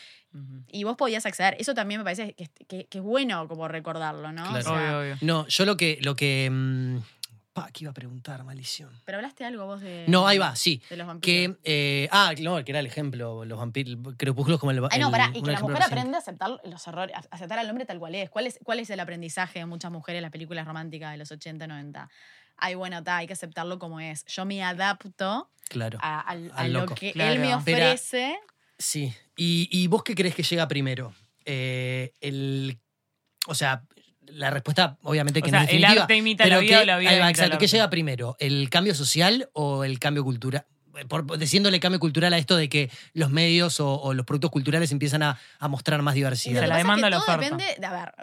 y vos podías acceder. Eso también me parece que, que- que es bueno como recordarlo, ¿no? O Claro. sea, Obvio, obvio. No, yo lo que. Lo que mm, pa, ¿qué iba a preguntar? Maldición. Pero hablaste algo vos de. No, ahí va, sí. De los vampiros. Que. eh, ah, no, que era el ejemplo. Los vampiros. Crepúsculos como el. Ay, no, el- pará, y que la mujer reciente. aprende a aceptar los errores, a aceptar al hombre tal cual es. ¿Cuál es, cuál es el aprendizaje de muchas mujeres en las películas románticas de los 80, 90? Ay, bueno, está, hay que aceptarlo como es. Yo me adapto Claro. a, lo loco. que Claro. él me Pero- ofrece. Sí. ¿Y, y vos qué crees que llega primero? Eh, el. O sea. La respuesta, obviamente, que O no sea, es el definitiva. arte imita pero la vida que- o la vida ahí va, imita exacto. el ¿Qué llega primero? ¿El cambio social o el cambio cultural? Por, diciéndole cambio cultural a esto de que los medios o, o los productos culturales empiezan a, a mostrar más diversidad. Se la es demanda la todo oferta. depende. de- a ver,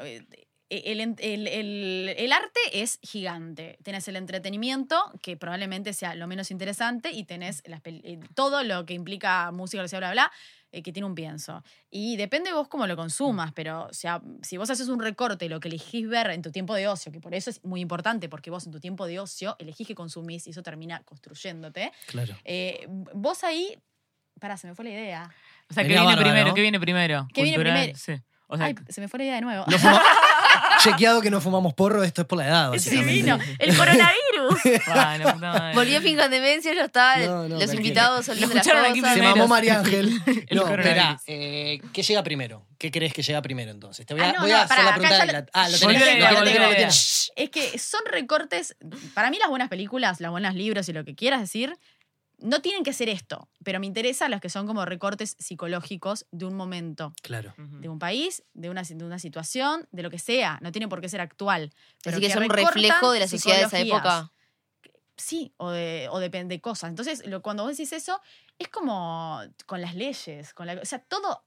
eh, el, el- el- el arte es gigante. Tenés el entretenimiento, que probablemente sea lo menos interesante, y tenés las eh, todo lo que implica música, sea, bla, bla, eh, que tiene un pienso. Y depende vos cómo lo consumas, pero o sea, si vos haces un recorte, lo que elegís ver en tu tiempo de ocio, que por eso es muy importante, porque vos en tu tiempo de ocio elegís que consumís y eso termina construyéndote, Claro. eh, vos ahí. Pará, se me fue la idea. O sea, ¿qué viene bárbaro, primero? ¿no? ¿Qué viene primero? ¿Qué viene primero? Sí. O sea, Ay, se me fue la idea de nuevo. No fuma- Chequeado que no fumamos porro, esto es por la edad, básicamente. divino. El coronavirus. Bueno, puta madre. Volvió Finja Demencia, ya. No, no, los invitados son Lo los de las escucharon aquí cosas. Se primero. mamó María Ángel. El no, coronavirus. espera, eh, ¿qué llega primero? ¿Qué crees que llega primero entonces? Te voy a, Ah, no, voy no, a hacer pará, la acá pregunta. ya de lo- la- ah, lo tenés, lo lo tenés, lo tenés. Es que son recortes. Para mí, las buenas películas, los buenos libros y lo que quieras decir, no tienen que ser esto. Pero me interesan los que son como recortes psicológicos de un momento, Claro. De un país, de una, de una situación, de lo que sea. No tiene por qué ser actual. Pero Así que es un recortan reflejo de la sociedad de esa psicologías. época. Sí, o de, o depende de cosas. Entonces, lo, cuando vos decís eso, es como con las leyes, con la, o sea, todo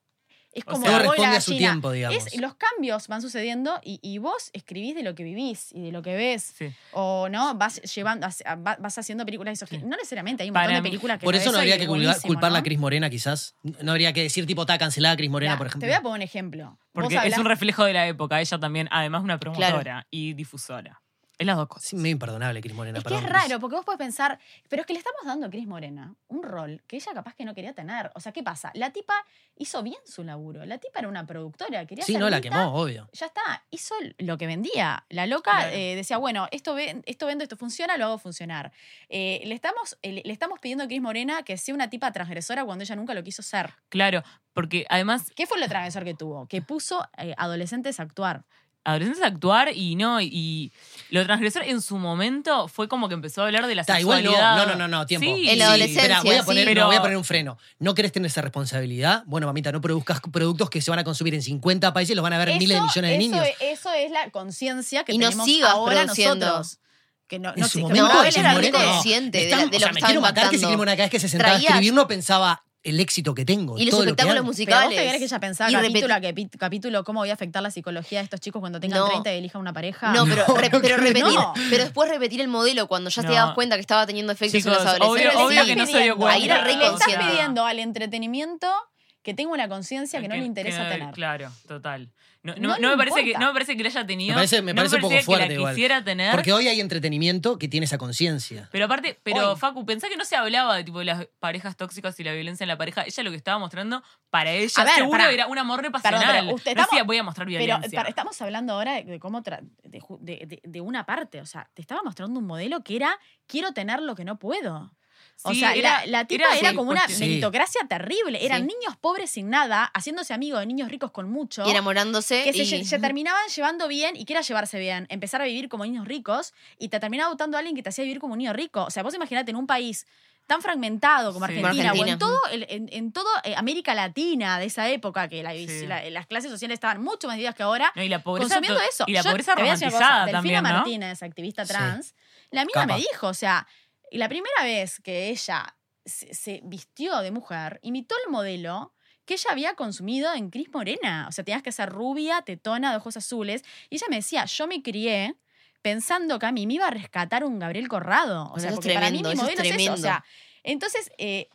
es O como sea, responde a su gallina. tiempo, digamos. Es, los cambios van sucediendo y, y vos escribís de lo que vivís y de lo que ves. Sí. O no, vas llevando, vas haciendo películas de Sí. No necesariamente, hay un Para montón de películas que Por eso no habría que culparla a ¿no? Cris Morena, quizás. No habría que decir, tipo, está cancelada Cris Morena, por ejemplo. Te voy a poner un ejemplo. Porque es un reflejo de la época. Ella también, además, una promotora y difusora. Es las dos cosas. Sí, medio imperdonable, Cris Morena. Es que perdón, es Cris. raro, porque vos podés pensar, pero es que le estamos dando a Cris Morena un rol que ella capaz que no quería tener. O sea, ¿qué pasa? La tipa hizo bien su laburo. La tipa era una productora, quería Sí, no, la quemó, obvio. Ya está, hizo lo que vendía. La loca Claro. eh, decía, bueno, esto, esto vendo, esto funciona, lo hago funcionar. Eh, le, estamos, eh, le estamos pidiendo a Cris Morena que sea una tipa transgresora cuando ella nunca lo quiso ser. Claro, porque además, ¿Qué fue lo transgresor que tuvo? Que puso adolescentes a actuar. Adolescentes a actuar y no, y lo transgresor en su momento fue como que empezó a hablar de la igual no, no, no, no, no, tiempo. Sí. En la Sí, adolescencia, espera, voy a sí. poner, Pero- no, voy a poner un freno. ¿No querés tener esa responsabilidad? Bueno, mamita, no produzcas productos que se van a consumir en 50 países y los van a ver Eso- miles de millones de eso niños. es- Eso es la conciencia que Y no tenemos sigas ahora produciendo. nosotros. Que no, En no, su que momento, no, de él era no. consciente de de o sea, lo que me quiero matar que que se sentaba a escribir no pensaba el éxito que tengo. Y los todo lo que espectáculos musicales. Pero vos te que ella pensaba Y capítulo a capi- capítulo cómo voy a afectar la psicología de estos chicos cuando tengan No. 30 y elijan una pareja. No, pero, re- no pero creo. repetir, No. pero después repetir el modelo cuando ya te dabas cuenta que estaba teniendo efectos Chicos, en los adolescentes. obvio- obvio Sí. que no se dio cuenta. Ahí era re Le estás pidiendo al entretenimiento que tenga una conciencia que no le interesa que- tener. Claro, total. No, no- No no le me parece que, no me parece que la haya tenido. Me parece- me no parece un poco fuerte que la igual. quisiera tener. Porque hoy hay entretenimiento que tiene esa conciencia. Pero aparte, pero Hoy. Facu, pensá que no se hablaba de tipo de las parejas tóxicas y la violencia en la pareja. Ella lo que estaba mostrando para ella ver, seguro era un amor Perdón, pasional. pero usted- no decía, estamos- voy a mostrar Pero violencia. para- estamos hablando ahora de, de cómo tra- de, ju- de- de- de una parte. O sea, te estaba mostrando un modelo que era quiero tener lo que no puedo. O Sí, sea, era- la, la tipa era como una Sí. meritocracia terrible. Eran Sí. niños pobres sin nada, haciéndose amigos de niños ricos con mucho. Y enamorándose. que se, y- se terminaban llevando bien y que era llevarse bien, empezar a vivir como niños ricos y te terminaba adoptando a alguien que te hacía vivir como un niño rico. O sea, vos imaginate en un país tan fragmentado como Sí. Argentina, Como Argentina. o en todo, el- en, en todo eh, América Latina de esa época, que la- Sí. la- las clases sociales estaban mucho más divididas que ahora, No, y la pobreza. consumiendo eso. Y la Yo pobreza te voy a decir una romantizada cosa, también, Delfina ¿no? Martínez, activista Sí. trans, la mina Capa. me dijo, o sea, y la primera vez que ella se, se vistió de mujer, imitó el modelo que ella había consumido en Cris Morena. O sea, tenías que ser rubia, tetona, de ojos azules. Y ella me decía, yo me crié pensando que a mí me iba a rescatar un Gabriel Corrado. O sea, porque para mí mi es modelo es, eso. O tremendo. sea, entonces, eh,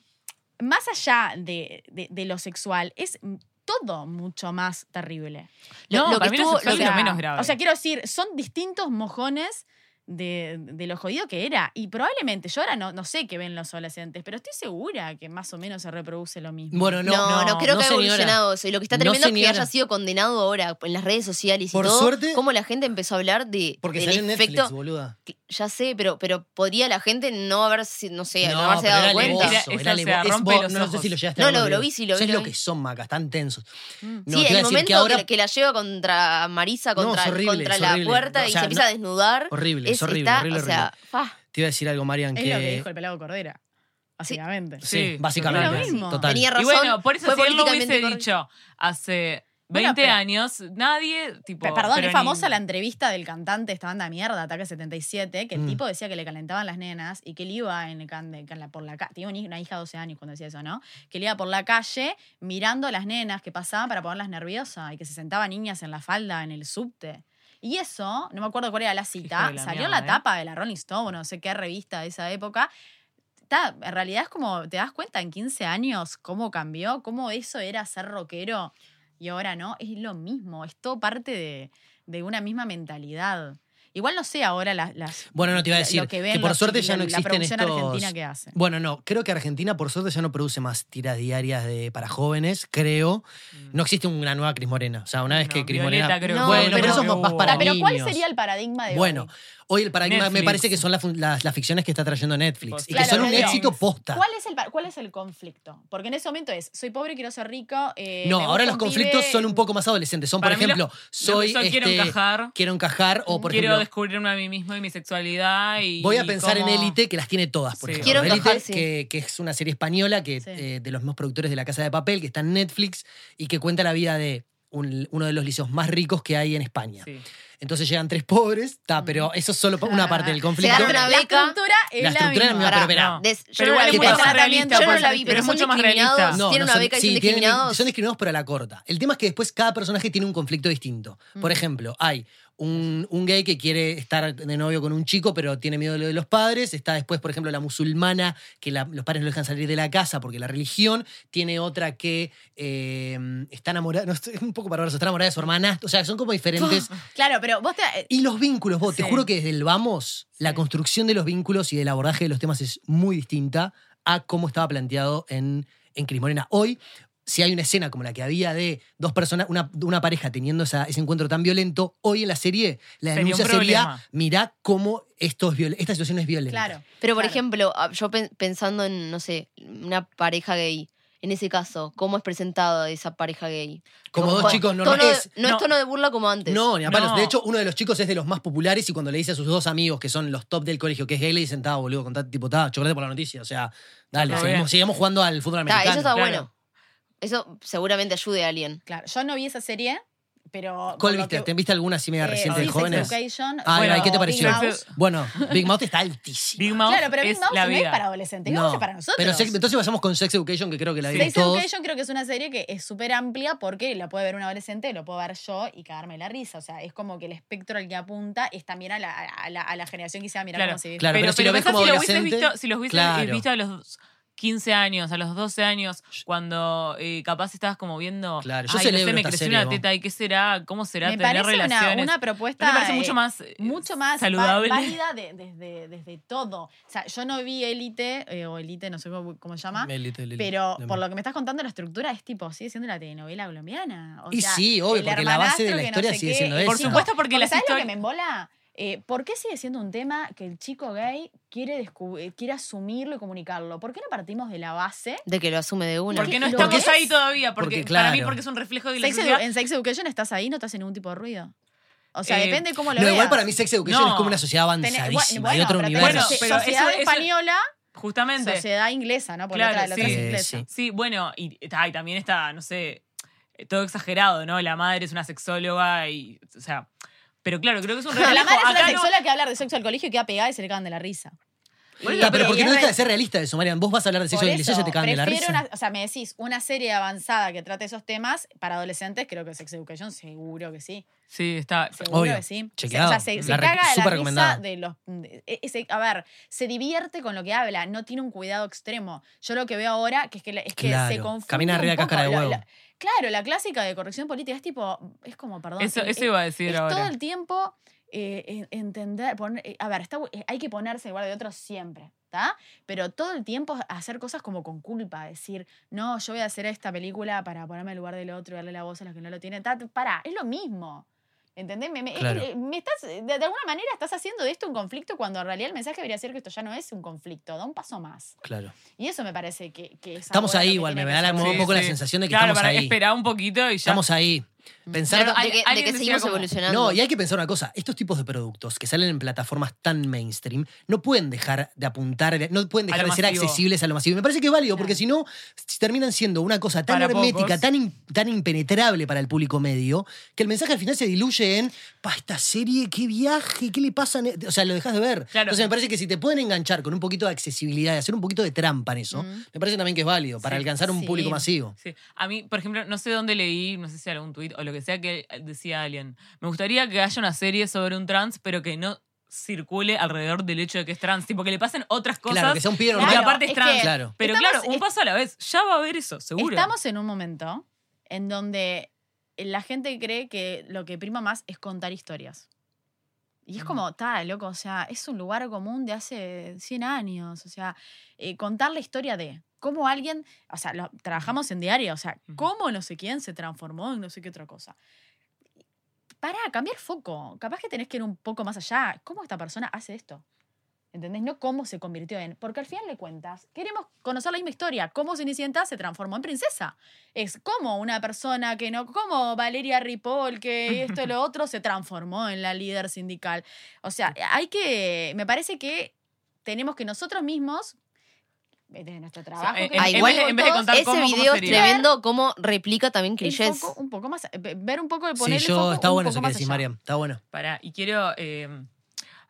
más allá de, de- de lo sexual, es todo mucho más terrible. Lo- No, lo para que mí lo estuvo- lo lo menos grave. O sea, quiero decir, son distintos mojones de, de lo jodido que era. Y probablemente, yo ahora no, no sé qué ven los adolescentes, pero estoy segura que más o menos se reproduce lo mismo. Bueno, no. No, no, no, creo no, que ha señora. evolucionado eso. Y lo que está No, tremendo es que haya sido condenado ahora en las redes sociales y Por todo. suerte- Cómo la gente empezó a hablar de Porque del salió en Netflix, efecto. boluda. que- Ya sé, pero, pero podría la gente no haber, si- no sé, no, No, haberse dado era cuenta. Era- era es vos- los No sé si lo llegaste No, a ver lo- lo vi, sí, lo vi, ¿Sabes lo que son, Maca? Están tensos. Mm. No, sí, el decir momento que ahora- que, que la lleva contra Marisa, No, contra, es horrible, contra es la horrible. puerta O y se empieza no- a desnudar. Horrible, es horrible, está, horrible, O sea, fa. Te iba a decir algo, Marian, Es que... lo que dijo el pelado Cordera, básicamente. Sí, Sí, básicamente. es lo mismo. Total. Tenía Y razón. bueno, por eso fue si él lo hubiese correcto. dicho hace Bueno, 20 pero- años, nadie, tipo. Pe- Perdón, pero es ni- famosa la entrevista del cantante de esta banda de mierda, Ataque 77, que el Mm. tipo decía que le calentaban las nenas y que él iba en el can- de- can- la- por la calle. Hij- una hija de 12 años cuando decía eso, ¿no? Que él iba por la calle mirando a las nenas que pasaban para ponerlas nerviosas y que se sentaban niñas en la falda en el subte. Y eso, no me acuerdo cuál era la cita, la salió en la ¿eh? tapa de la Rolling Stone, no sé qué revista de esa época. Está, en realidad es como, te das cuenta en 15 años cómo cambió, cómo eso era ser rockero y ahora no, es lo mismo, es todo parte de, de una misma mentalidad. Igual no sé ahora las, las Bueno, no te iba a lo decir que ven que por los suerte ya no existen estos... argentina que hace. Bueno, no, creo que Argentina por suerte ya no produce más tiras diarias de, para jóvenes, creo. No existe una nueva Cris Morena. O sea, una vez que Cris Violeta Morena... creo No, bueno, pero- pero eso es más para pero ¿cuál sería el paradigma de Bueno, hoy? Hoy el paradigma me parece que son las, las, las ficciones que está trayendo Netflix. y que son un éxito posta. ¿Cuál es, el, ¿Cuál es el conflicto? Porque en ese momento es, soy pobre, quiero ser rico. eh, No, ahora los conflictos son un poco más adolescentes. Son, Para por ejemplo, lo- soy... Quiero este, encajar, Quiero encajar o, por quiero ejemplo... descubrirme a mí mismo y mi sexualidad. Y, Voy a pensar en Élite, que las tiene todas, por Sí. ejemplo. Quiero Élite, encajar, sí. que, que es una serie española que, Sí. eh, de los mismos productores de La Casa de Papel, que está en Netflix y que cuenta la vida de un- uno de los liceos más ricos que hay en España. Sí. Entonces llegan tres pobres, ta, pero eso es solo una parte del conflicto. La estructura es La la, estructura es la misma. pero no. Des- yo Pero no igual es más realista, Yo no la vi, pero pero es son mucho más realista. No, tienen no una son- beca y sí, son tienen- discriminados. son discriminados, pero a la corta. El tema es que después cada personaje tiene un conflicto distinto. Por ejemplo, hay un, un gay que quiere estar de novio con un chico, pero tiene miedo de lo de los padres. Está después, por ejemplo, la musulmana, que la- los padres no dejan salir de la casa porque la religión. Tiene otra que eh, está enamorada, no, es un poco perverso, está enamorada de su hermana. O sea, son como diferentes. Claro, pero vos te. Y los vínculos, vos, te juro que desde el vamos, la construcción de los vínculos y del abordaje de los temas es muy distinta a cómo estaba planteado en, en Cris Morena. Hoy, si hay una escena como la que había de dos personas, una, una pareja teniendo esa- ese encuentro tan violento, hoy en la serie la Sería denuncia sería, mirá cómo esto es viol- esta situación es violenta. Claro. Pero, por claro. ejemplo, ah, yo pen- pensando en, no sé, una pareja gay, en ese caso, ¿cómo es presentado esa pareja gay? Como dos chicos normales. no, no. es tono de burla como antes. No, ni a palos. No. De hecho, uno de los chicos es de los más populares y cuando le dice a sus dos amigos, que son los top del colegio, que es gay, le dicen, "Ta, boludo, contá, tipo, ta, chocolate por la noticia. O sea, dale, seguimos, jugando al fútbol americano. eso está claro. bueno. Eso seguramente ayude a alguien. Claro, yo no vi esa serie, pero. ¿Cuál viste? que- ¿Te viste alguna así media eh, reciente de Sex jóvenes? Education, Ay, Bueno, ¿qué te Big pareció? Bueno, Big Mouth está altísimo. Big Mouth Claro, pero Big es Mouth la no es para adolescentes, Big Mouth es para nosotros. Pero entonces pasamos con Sex Education, que creo que la vimos Sex todos. Education creo que es una serie que es súper amplia porque la puede ver un adolescente, lo puedo ver yo y cagarme la risa. O sea, es como que el espectro al que apunta es también a la, a la, a la generación que se va a mirar Claro, cómo se ve. claro. pero, pero si lo ves como si lo visto, si los hubieses claro. visto a los 15 años, a los 12 años, cuando eh, capaz estabas como viendo, Claro, yo ay, no celebro sé, me creció serie, una teta y qué será, cómo será Me tener parece una, relaciones. una A mí propuesta me parece eh, mucho más eh, mucho más saludable. válida de- desde, desde todo. O sea, yo no vi Élite, eh, o Élite, no sé cómo, cómo se llama, Elite, Elite. pero por lo que me estás contando, la estructura es tipo, sigue siendo la telenovela colombiana. O Y sea, sí, obvio, porque la base de la que no historia sé sigue qué, siendo esa. Por supuesto, porque las ¿sabes lo que me embola? Eh, ¿por qué sigue siendo un tema que el chico gay quiere, eh, quiere asumirlo y comunicarlo? ¿Por qué no partimos de la base? De que lo asume de una. Porque no estamos es. ahí todavía. Porque, Porque, para mí, claro. porque es un reflejo de la Sex en Sex Education estás ahí, no te hace ningún tipo de ruido. O sea, Eh, depende de cómo lo No, veas. igual para mí Sex Education No. es como una sociedad avanzadísima, bueno, hay otro pero universo. tenés Bueno, pero sociedad eso- eso- española, Justamente. sociedad inglesa, ¿no? Porque Claro, la otra, la otra sí. es inglesa. sí. Sí, bueno, y, y también está, no sé, todo exagerado, ¿no? La madre es una sexóloga y, o sea, pero claro, creo que es un Pero la madre es una Acá no- que habla de sexo al colegio y queda pegada y se le cagan de la risa. Bueno, pero porque no es deja de ser realista eso, Marian. Vos vas a hablar de sexo iglesia y eso, te cagan de la risa. una- o sea, me decís, una serie avanzada que trate esos temas para adolescentes, creo que Sex Education seguro que sí. Sí, está. Seguro Obvio, que sí. chequeado. O sea, se, se caga de la súper risa recomendada. de los... de- e- ese- a ver, se divierte con lo que habla, no tiene un cuidado extremo. Yo lo que veo ahora que es que, es que Claro, se confunde camina arriba de poco. cáscara de huevo. la- claro, la clásica de corrección política es tipo, es como, perdón. Eso, el- eso el- iba a decir es ahora. todo el tiempo eh, en- entender, poner- eh, a ver, está eh, hay que ponerse igual de otros siempre, ¿está? Pero todo el tiempo hacer cosas como con culpa, decir, no, yo voy a hacer esta película para ponerme en lugar del otro y darle la voz a los que no lo tienen. Ta- Pará, es lo mismo. ¿Entendés? Me, me- Claro. me estás, de, de alguna manera estás haciendo de esto un conflicto cuando en realidad el mensaje debería ser que esto ya no es un conflicto, da un paso más. Claro. Y eso me parece que, que es Estamos ahí igual, me da un poco la sensación de que claro, estamos para ahí. esperar un poquito y ya. Estamos ahí. Pensando. Claro, de de que seguimos como- evolucionando. No, y hay que pensar una cosa. Estos tipos de productos que salen en plataformas tan mainstream no pueden dejar de apuntar, no pueden dejar de ser accesibles a lo masivo. Me parece que es válido, porque si no, terminan siendo una cosa tan Para hermética, tan, in- tan impenetrable para el público medio, que el mensaje al final se diluye en, pa, esta serie, qué viaje, qué le pasa. e-?". O sea, lo dejas de ver. Claro. Entonces me parece que si te pueden enganchar con un poquito de accesibilidad y hacer un poquito de trampa en eso, Mm. me parece también que es válido para Sí, alcanzar un sí. público masivo. Sí. A mí, por ejemplo, no sé dónde leí, no sé si algún tuit o lo que sea que decía alguien. Me gustaría que haya una serie sobre un trans, pero que no circule alrededor del hecho de que es trans. Tipo, que le pasen otras cosas. Claro, que sea un pibe y que normal. Claro, aparte es es trans. que- Claro. Pero Estamos- claro, un paso a la vez. Ya va a haber eso, seguro. Estamos en un momento en donde la gente cree que lo que prima más es contar historias. Y es Mm. como, está, loco, o sea, es un lugar común de hace 100 años. O sea, eh, contar la historia de cómo alguien, o sea, lo- trabajamos en diario, o sea, cómo no sé quién se transformó en no sé qué otra cosa. Para cambiar foco. Capaz que tenés que ir un poco más allá. ¿Cómo esta persona hace esto? ¿Entendés? No cómo se convirtió en. Porque al final de cuentas, queremos conocer la misma historia. Cómo Cenicienta se transformó en princesa. Es como una persona que no. Como Valeria Ripoll, que esto y lo otro, se transformó en la líder sindical. O sea, hay que. Me parece que tenemos que nosotros mismos. Desde nuestro trabajo. en- igual en vez de contar Ese cómo- cómo video es sería. tremendo cómo replica también clichés. foco un poco más. Ver un poco de Sí, ponerle yo, foco está un bueno eso que decís. Mariam. Está bueno. Para, y quiero, eh,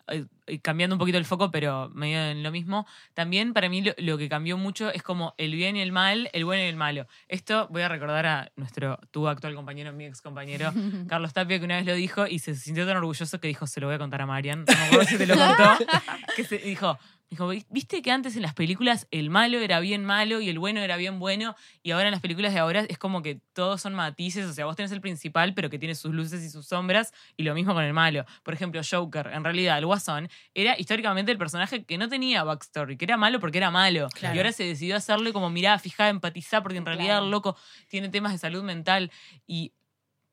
eh, eh, cambiando un poquito el foco, pero medio en lo mismo, también para mí lo, lo que cambió mucho es como el bien y el mal, el bueno y el malo. Esto voy a recordar a nuestro, tu actual compañero, mi ex compañero, Carlos Tapia, que una vez lo dijo y se sintió tan orgulloso que dijo, se lo voy a contar a Marian. No me acuerdo si te lo contó. que se, dijo, dijo, viste que antes en las películas el malo era bien malo y el bueno era bien bueno y ahora en las películas de ahora es como que todos son matices, o sea, vos tenés el principal pero que tiene sus luces y sus sombras y lo mismo con el malo. Por ejemplo, Joker, en realidad el Guasón era históricamente el personaje que no tenía backstory, que era malo porque era malo Claro. y ahora se decidió hacerle como mirada fijada, empatizar porque en realidad Claro. el loco tiene temas de salud mental y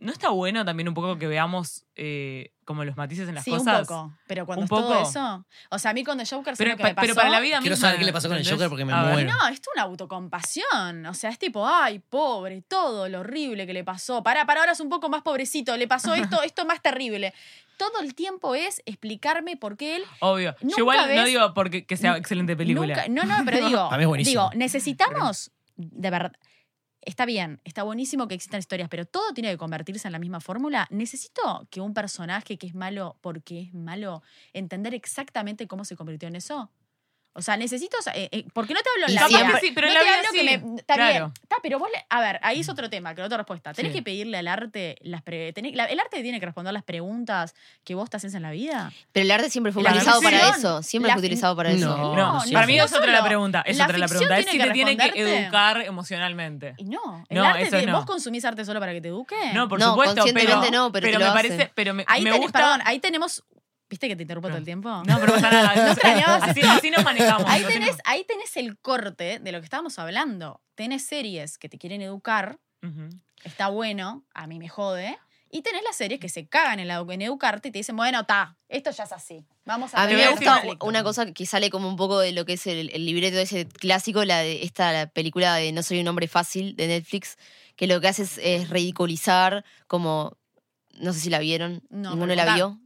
no está bueno también un poco que veamos eh, como los matices en las sí, cosas. un poco. Pero cuando Un es todo eso. O sea, a mí con The Joker, ¿sabes Pero, que me pa- pero pasó? para la vida Quiero misma, saber qué le pasó con el. Joker porque me A muero. No, esto es una autocompasión. O sea, es tipo, ay, pobre, todo lo horrible que le pasó. Para, para, ahora es un poco más pobrecito. Le pasó esto, esto más terrible. Todo el tiempo es explicarme por qué él. Obvio. Nunca Yo igual no digo porque que sea excelente película. Nunca- no, no, pero digo, Para mí es buenísimo. digo, necesitamos, de verdad, está bien, está buenísimo que existan historias, pero todo tiene que convertirse en la misma fórmula. Necesito que un personaje que es malo porque es malo, entender exactamente cómo se convirtió en eso. O sea, necesito. eh, eh, porque no te hablo en la vida. que sí, pero no en la vida hablo sí. que me. Está claro. bien. Está, pero vos le- A ver, ahí es otro tema, que otra respuesta. Tenés Sí. que pedirle al arte las pre- tenés- la- El arte tiene que responder las preguntas que vos te haces en la vida. Pero el arte siempre fue La utilizado para eso. Siempre la fue utilizado para eso. No, No, no, para mí no es otra la pregunta. Es La otra la pregunta. Es si tiene te que tiene que educar emocionalmente. Y no. El No, arte eso te-. ¿Vos consumís arte solo para que te eduque? No, por No, supuesto, pero, conscientemente no, pero me parece, pero me, Ahí gusta. perdón, ahí tenemos. ¿Viste que te interrumpo todo el tiempo? No, pero pasa nada. ¿No extrañabas así, así nos manejamos. Ahí tenés, ahí tenés el corte de lo que estábamos hablando. Tenés series que te quieren educar, está bueno, a mí me jode. Y tenés las series que se cagan en, la, en educarte y te dicen, bueno, ta, esto ya es así. Vamos a A mí me gusta decir conflicto". una cosa que sale como un poco de lo que es el, el libreto ese clásico, la de esta la película de No soy un hombre fácil de Netflix, que lo que hace es, es ridiculizar como, no sé si la vieron, No, ninguno la vio,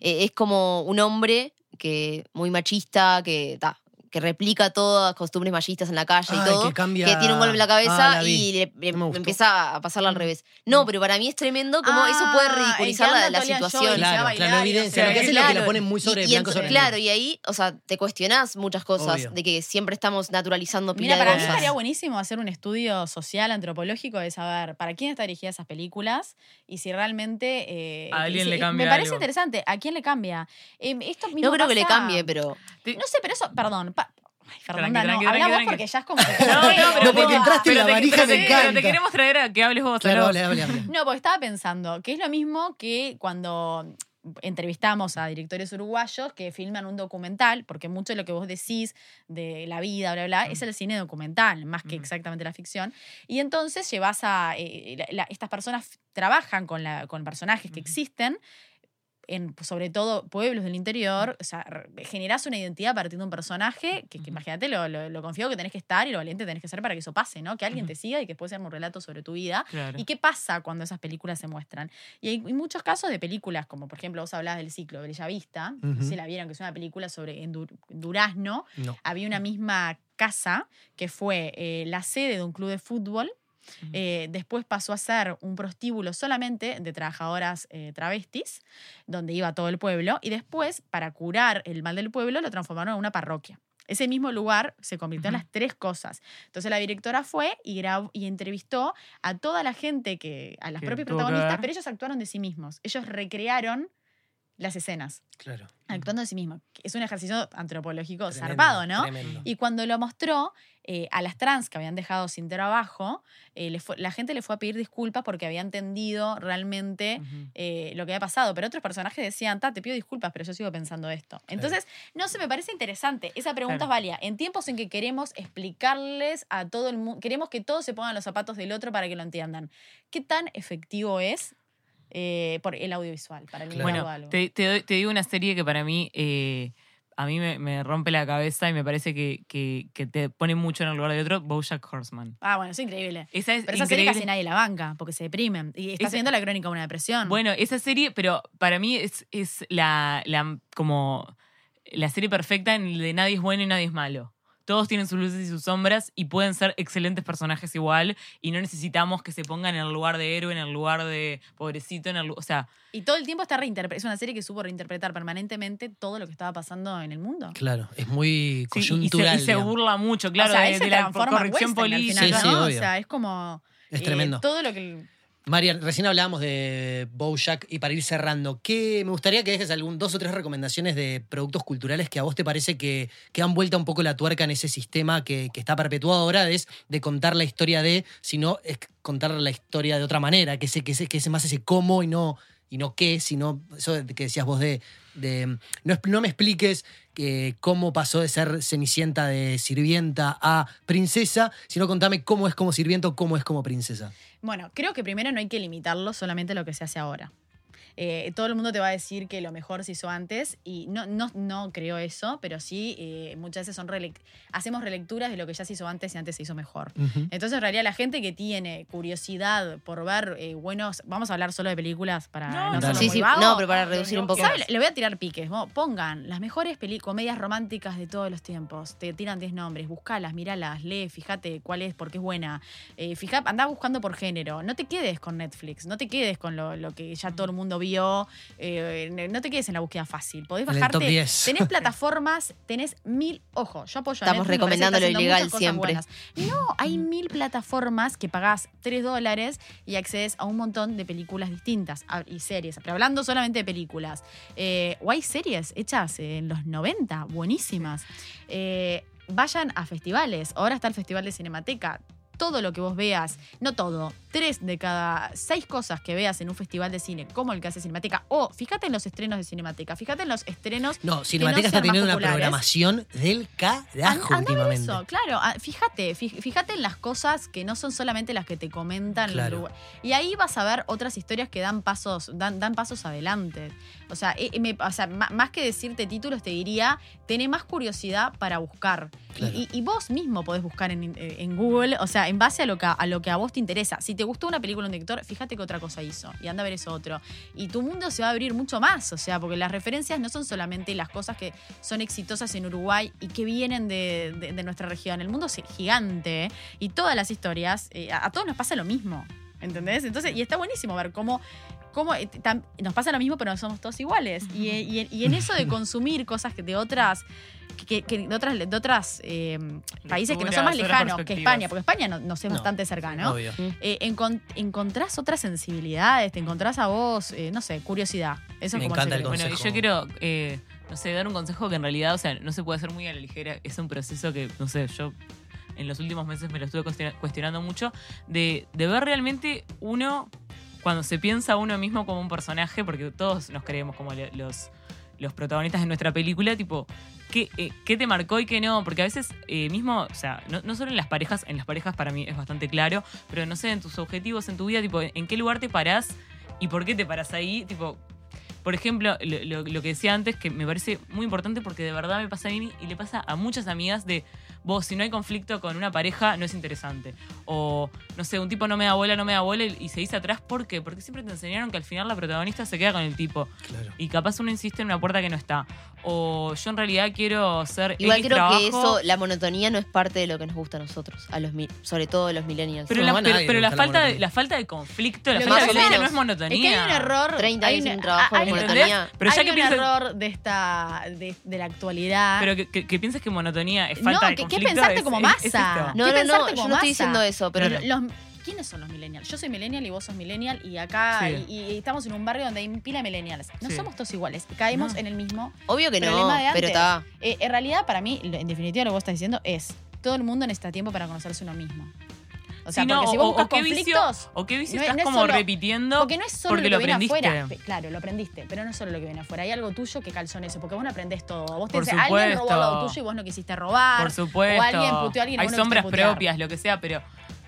Eh, es como un hombre que muy machista, que ta, que replica todas las costumbres machistas en la calle Ay, y todo, que cambia- tiene un golpe en la cabeza Ah, la y le- le- No empieza a pasarla al Mm. revés. No, pero para mí es tremendo como eso puede Ah, ridiculizar que la, la situación. Claro, claro, y evidencia. Lo que hace es lo que la Claro, ponen muy sobre y, y blanco en- sobre Claro, y ahí, o sea, te cuestionás muchas cosas Obvio. de que siempre estamos naturalizando pila Mira, para de mí cosas. estaría buenísimo hacer un estudio social, antropológico, de saber para quién está dirigida esas películas y si realmente... eh, A alguien si- le cambia Me parece algo. interesante. ¿A quién le cambia? Eh, esto mismo No creo que le pasa- cambie, pero No sé, pero eso... Perdón. Ay, Fernanda, Tranqui, no. tranqui, Habla vos tranqui, porque ya es como... que- No, no, pero, No, porque entraste en la te- varija, me te- Pero te queremos traer a que hables vos. Claro, Aló. hable, hable, hable. No, porque estaba pensando que es lo mismo que cuando entrevistamos a directores uruguayos que filman un documental, porque mucho de lo que vos decís de la vida, bla, bla, es el cine documental, más que Ujú. exactamente la ficción. Y entonces llevas a... eh, la- la- estas personas trabajan con, la, con personajes que existen, en sobre todo pueblos del interior, o sea, generás una identidad partiendo de un personaje que, imagínate lo, lo, lo confiado que tenés que estar y lo valiente que tenés que ser para que eso pase, ¿no? Que alguien te siga y que después sea un relato sobre tu vida. Claro. ¿Y qué pasa cuando esas películas se muestran? Y hay, muchos casos de películas, como por ejemplo vos hablabas del ciclo Bellavista, no sé Ujú. si la vieron, que es una película sobre en Dur- Durazno. No. Había una misma casa que fue eh, la sede de un club de fútbol. Eh, después pasó a ser un prostíbulo solamente de trabajadoras eh, travestis, donde iba todo el pueblo. Y después, para curar el mal del pueblo, lo transformaron en una parroquia. Ese mismo lugar se convirtió en las tres cosas. Entonces la directora fue y, y entrevistó a toda la gente, que, a las Que que protagonistas, pero ellos actuaron de sí mismos. Ellos recrearon las escenas, Claro. actuando de sí mismos. Es un ejercicio antropológico Tremendo, zarpado, ¿no? Tremendo. Y cuando lo mostró eh, a las trans que habían dejado sin trabajo, eh, fue- la gente le fue a pedir disculpas porque había entendido realmente eh, lo que había pasado. Pero otros personajes decían, ta, te pido disculpas, pero yo sigo pensando esto. Entonces, no sé, me parece interesante. Esa pregunta Claro. es válida. En tiempos en que queremos explicarles a todo el mundo, queremos que todos se pongan los zapatos del otro para que lo entiendan. ¿Qué tan efectivo es eh, por el audiovisual? Para el Claro. Bueno, algo? te, te doy- te digo una serie que para mí, eh, a mí me, me rompe la cabeza y me parece que, que- que te pone mucho en el lugar de otro, Bojack Horseman. Ah, bueno, es increíble. Esa es Pero esa serie casi nadie la banca, porque se deprimen. Y estás Esa- viendo la crónica de una depresión. Bueno, esa serie, pero para mí es, es la, la- como la serie perfecta en el de nadie es bueno y nadie es malo. Todos tienen sus luces y sus sombras y pueden ser excelentes personajes igual y no necesitamos que se pongan en el lugar de héroe, en el lugar de pobrecito, en el o sea, Y todo el tiempo está reinterpretando. Es una serie que supo reinterpretar permanentemente todo lo que estaba pasando en el mundo. Claro, es muy sí, y se- coyuntural. y se, burla mucho, claro, o sea, de, la corrección política. Sí, sí. O sea, es como. Es eh, tremendo. todo lo que. Marian, recién hablábamos de Bojack y para ir cerrando, ¿qué, me gustaría que dejes algún, dos o tres recomendaciones de productos culturales que a vos te parece que, que han vuelto un poco la tuerca en ese sistema que, que está perpetuado ahora, es de contar la historia de, sino es contar la historia de otra manera, que, sé, que, que es más ese cómo y no, y no qué, sino eso que decías vos de, de no, no me expliques que cómo pasó de ser cenicienta de sirvienta a princesa, sino contame cómo es como sirvienta o cómo es como princesa. Bueno, creo que primero no hay que limitarlo solamente a lo que se hace ahora. Eh, todo el mundo te va a decir que lo mejor se hizo antes y no, no, no creo eso, pero sí eh, muchas veces son relec- hacemos relecturas de lo que ya se hizo antes y antes se hizo mejor. Entonces, en realidad, la gente que tiene curiosidad por ver eh, buenos. Vamos a hablar solo de películas para No, no, Sí, sí, no, pero para reducir un poco. ¿Sabe? Le voy a tirar piques. Pongan las mejores comedias románticas de todos los tiempos. Te tiran 10 nombres. Buscalas, míralas, lee, fíjate cuál es, porque es buena. Eh, fija, andá buscando por género. No te quedes con Netflix. No te quedes con lo, lo que ya todo el mundo vio. eh, no te quedes en la búsqueda fácil. Podés En el bajarte. top 10. Tenés plataformas, tenés mil. Ojo, yo apoyo a Estamos Netflix, parece que recomendando lo ilegal siempre. buenas. No, hay mil plataformas que pagás 3 dólares y accedes a un montón de películas distintas a- y series. Pero hablando solamente de películas. Eh, o hay series hechas en los 90, buenísimas. Eh, vayan a festivales. Ahora está el Festival de Cinemateca. Todo lo que vos veas, no todo, tres de cada seis cosas que veas en un festival de cine, como el que hace Cinemateca, o fíjate en los estrenos de Cinemateca, fíjate en los estrenos. No, Cinemateca está sean más teniendo una programación del carajo An- anda a ver últimamente. eso, claro. Fíjate, fí- fíjate en las cosas que no son solamente las que te comentan. Claro. Y ahí vas a ver otras historias que dan pasos, dan, dan pasos adelante. O sea, eh, me- o sea, ma- más que decirte títulos, te diría, tené más curiosidad para buscar. Y- Claro. Y, y vos mismo podés buscar en, en Google, o sea, en base a lo, que, a lo que a vos te interesa. Si te gustó una película un director, fíjate qué otra cosa hizo y anda a ver eso otro. Y tu mundo se va a abrir mucho más, o sea, porque las referencias no son solamente las cosas que son exitosas en Uruguay y que vienen de, de- de nuestra región. El mundo es gigante ¿eh? y todas las historias, eh, a, a todos nos pasa lo mismo. ¿Entendés? Entonces, y está buenísimo ver cómo, eh, tam- nos pasa lo mismo, pero no somos todos iguales. Y, y- y en eso de consumir cosas que de otras, que, que de otras, de otras eh, países que no son más lejanos que. España, porque España no- nos es No, bastante cercano Obvio. eh, encon- encontrás otras sensibilidades, te encontrás a vos, eh, no sé, curiosidad. Eso Me es como encanta el cree. Bueno, y consejo. yo quiero, eh, no sé, dar un consejo que en realidad, o sea, no se puede hacer muy a la ligera. Es un proceso que, no sé, yo en los últimos meses me lo estuve cuestiona- cuestionando mucho, de, de ver realmente uno, cuando se piensa uno mismo como un personaje, porque todos nos creemos como los, los protagonistas de nuestra película, tipo, ¿qué, eh, qué te marcó y qué no? Porque a veces eh, mismo, o sea, no, solo en las parejas, en las parejas para mí es bastante claro, pero no sé, en tus objetivos, en tu vida, tipo, en qué lugar te parás y por qué te parás ahí, tipo, por ejemplo, lo, lo- lo que decía antes, que me parece muy importante porque de verdad me pasa a mí y le pasa a muchas amigas de vos, si no hay conflicto con una pareja, no es interesante. O, no sé, un tipo no me da bola, no me da bola y, se dice atrás, ¿por qué? Porque siempre te enseñaron que al final la protagonista se queda con el tipo. Claro. Y capaz uno insiste en una puerta que no está. O yo en realidad quiero ser Igual X creo trabajo, que eso, la monotonía no es parte de lo que nos gusta a nosotros, a los sobre todo a los millennials. Pero, No, la, pero, pero la, gusta la falta de, la falta de conflicto, la Lo falta de más o violencia no es monotonía. Es que hay un error. 30 hay años un- sin trabajo de monotonía. Pero ya hay que un piensas- error de esta de, de la actualidad. Pero que, que- que pienses que monotonía es falta no, de que, conflicto. pensarte es- como masa. No, ¿Qué no, pensarte no, yo no estoy diciendo eso, pero. Los- ¿Quiénes son los millennials? Yo soy millennial y vos sos millennial y acá Sí. y, y estamos en un barrio donde hay pila de millennials. No Sí. somos todos iguales. Caemos No. en el mismo obvio que no, problema de pero antes. está. Eh, en realidad, para mí, en definitiva, lo que vos estás diciendo es: todo el mundo necesita tiempo para conocerse uno mismo. O sea, Sí, no, porque si vos o buscas qué vicio- conflictos. O qué vicio no estás no es como solo- repitiendo Porque no es solo porque lo que viene afuera. Claro, lo aprendiste, pero no es solo lo que viene afuera. Hay algo tuyo que calzó en eso, porque vos no aprendés todo. Vos te Por dice, alguien robó algo tuyo y vos no quisiste robar. Por supuesto. O alguien puteó a alguien Hay sombras propias, lo que sea, pero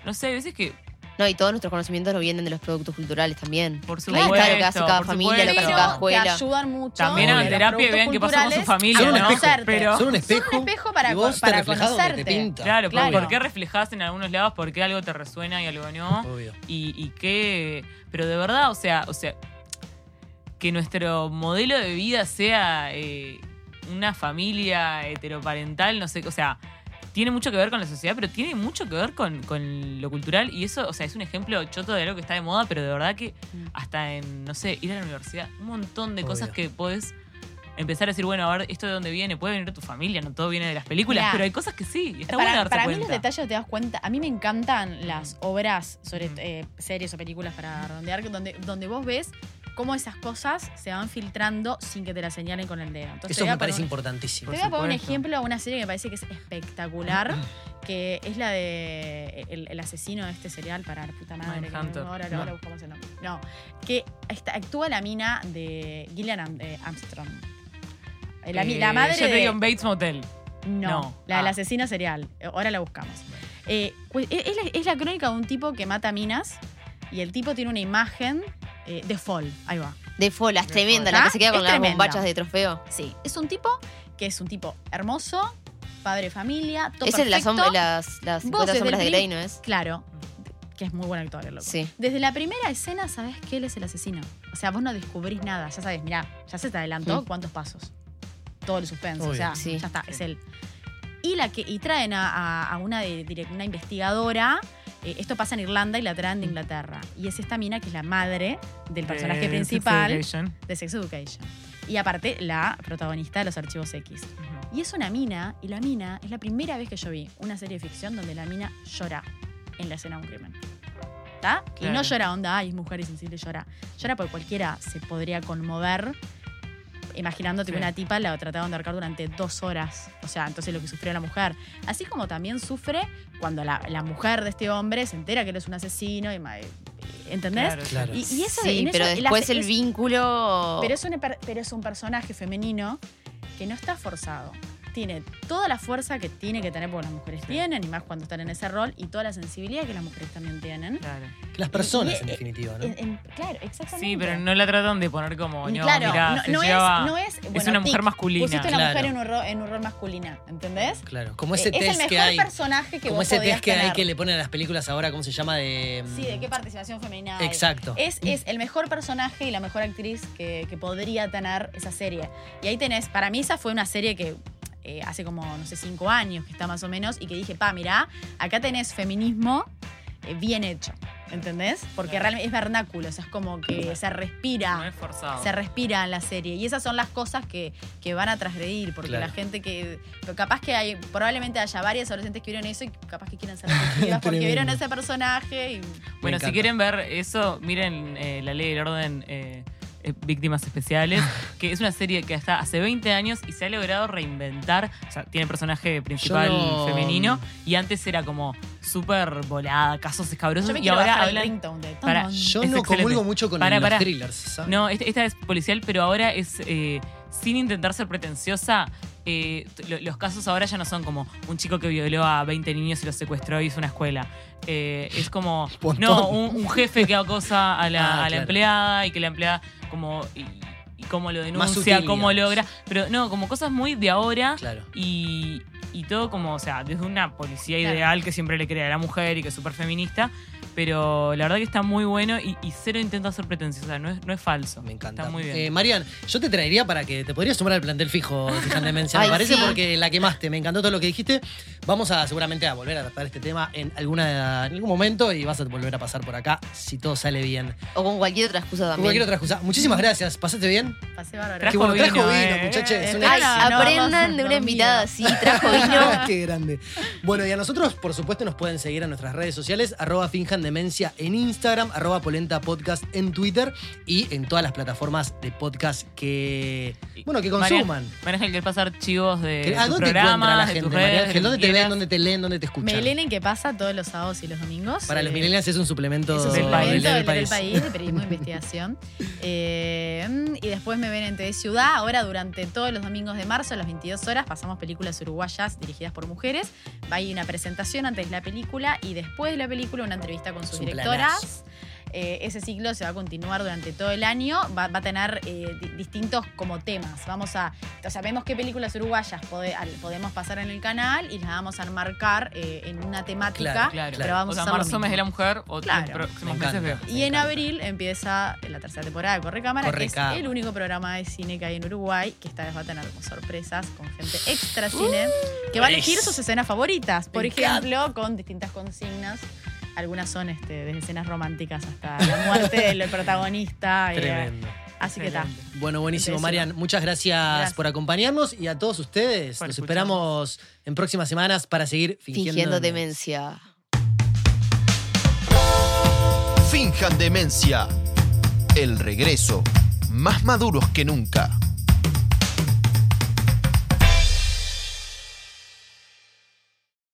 no sé, a veces que No, y todos nuestros conocimientos no vienen de los productos culturales también. por Ahí supuesto. está lo que hace cada familia, lo que hace cada escuela. te ayudan mucho. También hagan terapia y vean qué pasó con su familia, Son ¿no? espejo. Pero- Son un Son espejo. un espejo para, y vos para te te conocerte. pinta. Claro, por- Claro. ¿por qué reflejás en algunos lados por qué algo te resuena y algo no? Obvio. Y, y qué. Pero de verdad, o sea, o sea, que nuestro modelo de vida sea eh, una familia heteroparental, no sé, o sea, tiene mucho que ver con la sociedad, pero tiene mucho que ver con, con lo cultural. Y eso, o sea, es un ejemplo choto de algo que está de moda, pero de verdad que Mm. hasta en, no sé, ir a la universidad, un montón de Obvio. cosas que podés empezar a decir, bueno, a ver, ¿esto de dónde viene? Puede venir de tu familia, no todo viene de las películas, Mirá. pero hay cosas que sí, y está para, bueno darse para mí cuenta. los detalles te das cuenta. A mí me encantan las obras sobre eh, series o películas para redondear, donde, donde vos ves cómo esas cosas se van filtrando sin que te las señalen con el dedo. Entonces, Eso me parece un- importantísimo. Te voy a poner un ejemplo de una serie que me parece que es espectacular, que es la de el, el asesino de este serial para la puta madre. que no- ahora, No. ahora buscamos el nombre. No, que está- actúa la mina de Gillian Am- eh, Armstrong. Eh, La, Eh, la madre Yo te de... digo en Bates Motel. No, No. la del Ah. asesino serial. Eh, Ahora la buscamos. Eh, pues, es, es la, es la crónica de un tipo que mata minas y el tipo tiene una imagen eh, de fall. Ahí va. De Fola, es De tremenda, la que se queda con Es las tremenda. bombachas de trofeo. Sí, es un tipo que es un tipo hermoso, padre de familia, todo Ese es la perfecto. sombra, las, las 50 desde sombras el de Grey, ¿no es? Claro, que es muy buen actor, el loco. Sí. Desde la primera escena sabes que él es el asesino. O sea, vos no descubrís nada. Ya sabes, mirá, ya se te adelantó cuántos pasos. Todo el suspenso. O Obvio. sea, Sí. ya está, es él. Y, la que, y traen a, una, de, una investigadora. eh, esto pasa en Irlanda y la traen de Inglaterra. Y es esta mina que es la madre del personaje principal Sex Education. de Sex Education. Y aparte, la protagonista de los archivos X. Y es una mina, y la mina es la primera vez que yo vi una serie de ficción donde la mina llora en la escena de un crimen. ¿Está? Y no llora onda, ay, es mujer y sensible, llora. Llora porque cualquiera se podría conmover imaginándote que Sí. una tipa la trataron de ahorcar durante dos horas. O sea, entonces lo que sufrió la mujer. Así como también sufre cuando la, la mujer de este hombre se entera que él es un asesino. Y, ma- ¿Entendés? Claro, Claro. Y, y eso, Sí, en pero eso- la- después el es- vínculo. pero es, un, per- pero es un personaje femenino que no está forzado. Tiene toda la fuerza que tiene que tener, porque las mujeres Sí. tienen, y más cuando están en ese rol, y toda la sensibilidad que las mujeres también tienen. Claro. Las personas, Y- en y- definitiva, ¿no? En- en- claro, exactamente. Sí, pero no la tratan de poner como, no, claro, mirá, no, se no lleva- es, no es, bueno, una mujer tic, masculina. Pusiste una Claro. mujer en un, rol, en un rol masculina, ¿entendés? Claro, como ese Eh, es el test mejor que hay. personaje que Como vos ese test que hay que le ponen a las películas ahora, ¿cómo se llama? De. Sí, de qué participación femenina hay. Exacto. Es, es el mejor personaje y la mejor actriz que, que podría tener esa serie. Y ahí tenés, para mí esa fue una serie que eh, hace como, no sé, cinco años que está más o menos, y que dije, pa, mirá, acá tenés feminismo eh, bien hecho, ¿entendés? Porque Claro. realmente es vernáculo, o sea, es como que se No respira. es forzado. Se respira en la serie y esas son las cosas que, que van a transgredir porque Claro. la gente que capaz que hay probablemente haya varias adolescentes que vieron eso y capaz que quieren ser porque vieron ese personaje y Bueno, si quieren ver eso, miren eh, La Ley del Orden eh, Víctimas Especiales, que es una serie que hasta hace 20 años y se ha logrado reinventar. O sea, tiene personaje principal no- femenino y antes era como súper volada, casos escabrosos yo me y ahora hablan. de Para-. Yo no excelente. comulgo mucho con Para, los para. thrillers, ¿sabes? No, este- esta es policial, pero ahora es eh, sin intentar ser pretenciosa. eh, los casos ahora ya no son como un chico que violó a 20 niños y los secuestró y hizo una escuela. Eh, es como, no, un, un jefe que acosa a la, Ah, a la claro. empleada y que la empleada como... Y, y cómo lo denuncia, sutil, cómo digamos. logra. Pero no, como cosas muy de ahora Claro. y, y todo como, o sea, desde una policía Claro. ideal que siempre le cree a la mujer y que es súper feminista, pero la verdad que está muy bueno y, y cero intenta ser pretenciosa, no es, no es falso. Me encanta. Está muy bien. Eh, Marian, yo te traería para que te podrías sumar al plantel fijo, Fijan Demencia, me parece, sí. porque la quemaste. Me encantó todo lo que dijiste. Vamos a seguramente a volver a tratar este tema en, alguna, en algún momento y vas a volver a pasar por acá si todo sale bien. O con cualquier otra excusa también. cualquier otra excusa. Muchísimas gracias. ¿Pasaste bien? Pasé bárbaro. Trajo Qué bueno, trajo vino, vino, eh. muchachos. Es Eh, una- Ay, No, aprendan de una invitada así, trajo vino. Qué grande. Bueno, y a nosotros, por supuesto, nos pueden seguir en nuestras redes sociales, arroba finjan demencia en Instagram, arroba polenta podcast en Twitter y en todas las plataformas de podcast que, bueno, que consuman. Marian Ángel, ¿querés pasar chivos de ¿A dónde la de gente, María? Ángel? ¿Dónde te ven, dónde te leen, dónde te escuchan? Melenen que pasa todos los sábados y los domingos. Para los Eh, millennials es un suplemento Es un Del suplemento del, del del país, de periodismo de investigación. Eh, y después me ven en TV Ciudad. Ahora, durante todos los domingos de marzo, a las 22 horas, pasamos películas uruguayas dirigidas por mujeres. Hay una presentación antes de la película y después de la película una entrevista con sus directoras. planazo. Eh, ese ciclo se va a continuar durante todo el año. Va, va a tener eh, di- distintos como temas. Vamos a. O sea, vemos qué películas uruguayas pode- al- podemos pasar en el canal y las vamos a enmarcar eh, en una temática. Claro, Claro, Pero vamos o sea, a marzo, mes de la mujer, o Claro. próximos meses veo. Y en abril empieza la tercera temporada de Corre Cámara, Corre que es el único programa de cine que hay en Uruguay, que esta vez va a tener como sorpresas con gente extra cine, que va a elegir sus escenas favoritas. Por ejemplo, con distintas consignas. Algunas son este, desde escenas románticas hasta la muerte del protagonista. eh, Tremendo. así que está. Bueno, buenísimo, Entonces, Marian. Muchas gracias, Gracias. por acompañarnos y a todos ustedes. Por Los escucharnos. esperamos en próximas semanas para seguir fingiendo, Fingiendo demencia. Finjan demencia. El regreso. Más maduros que nunca.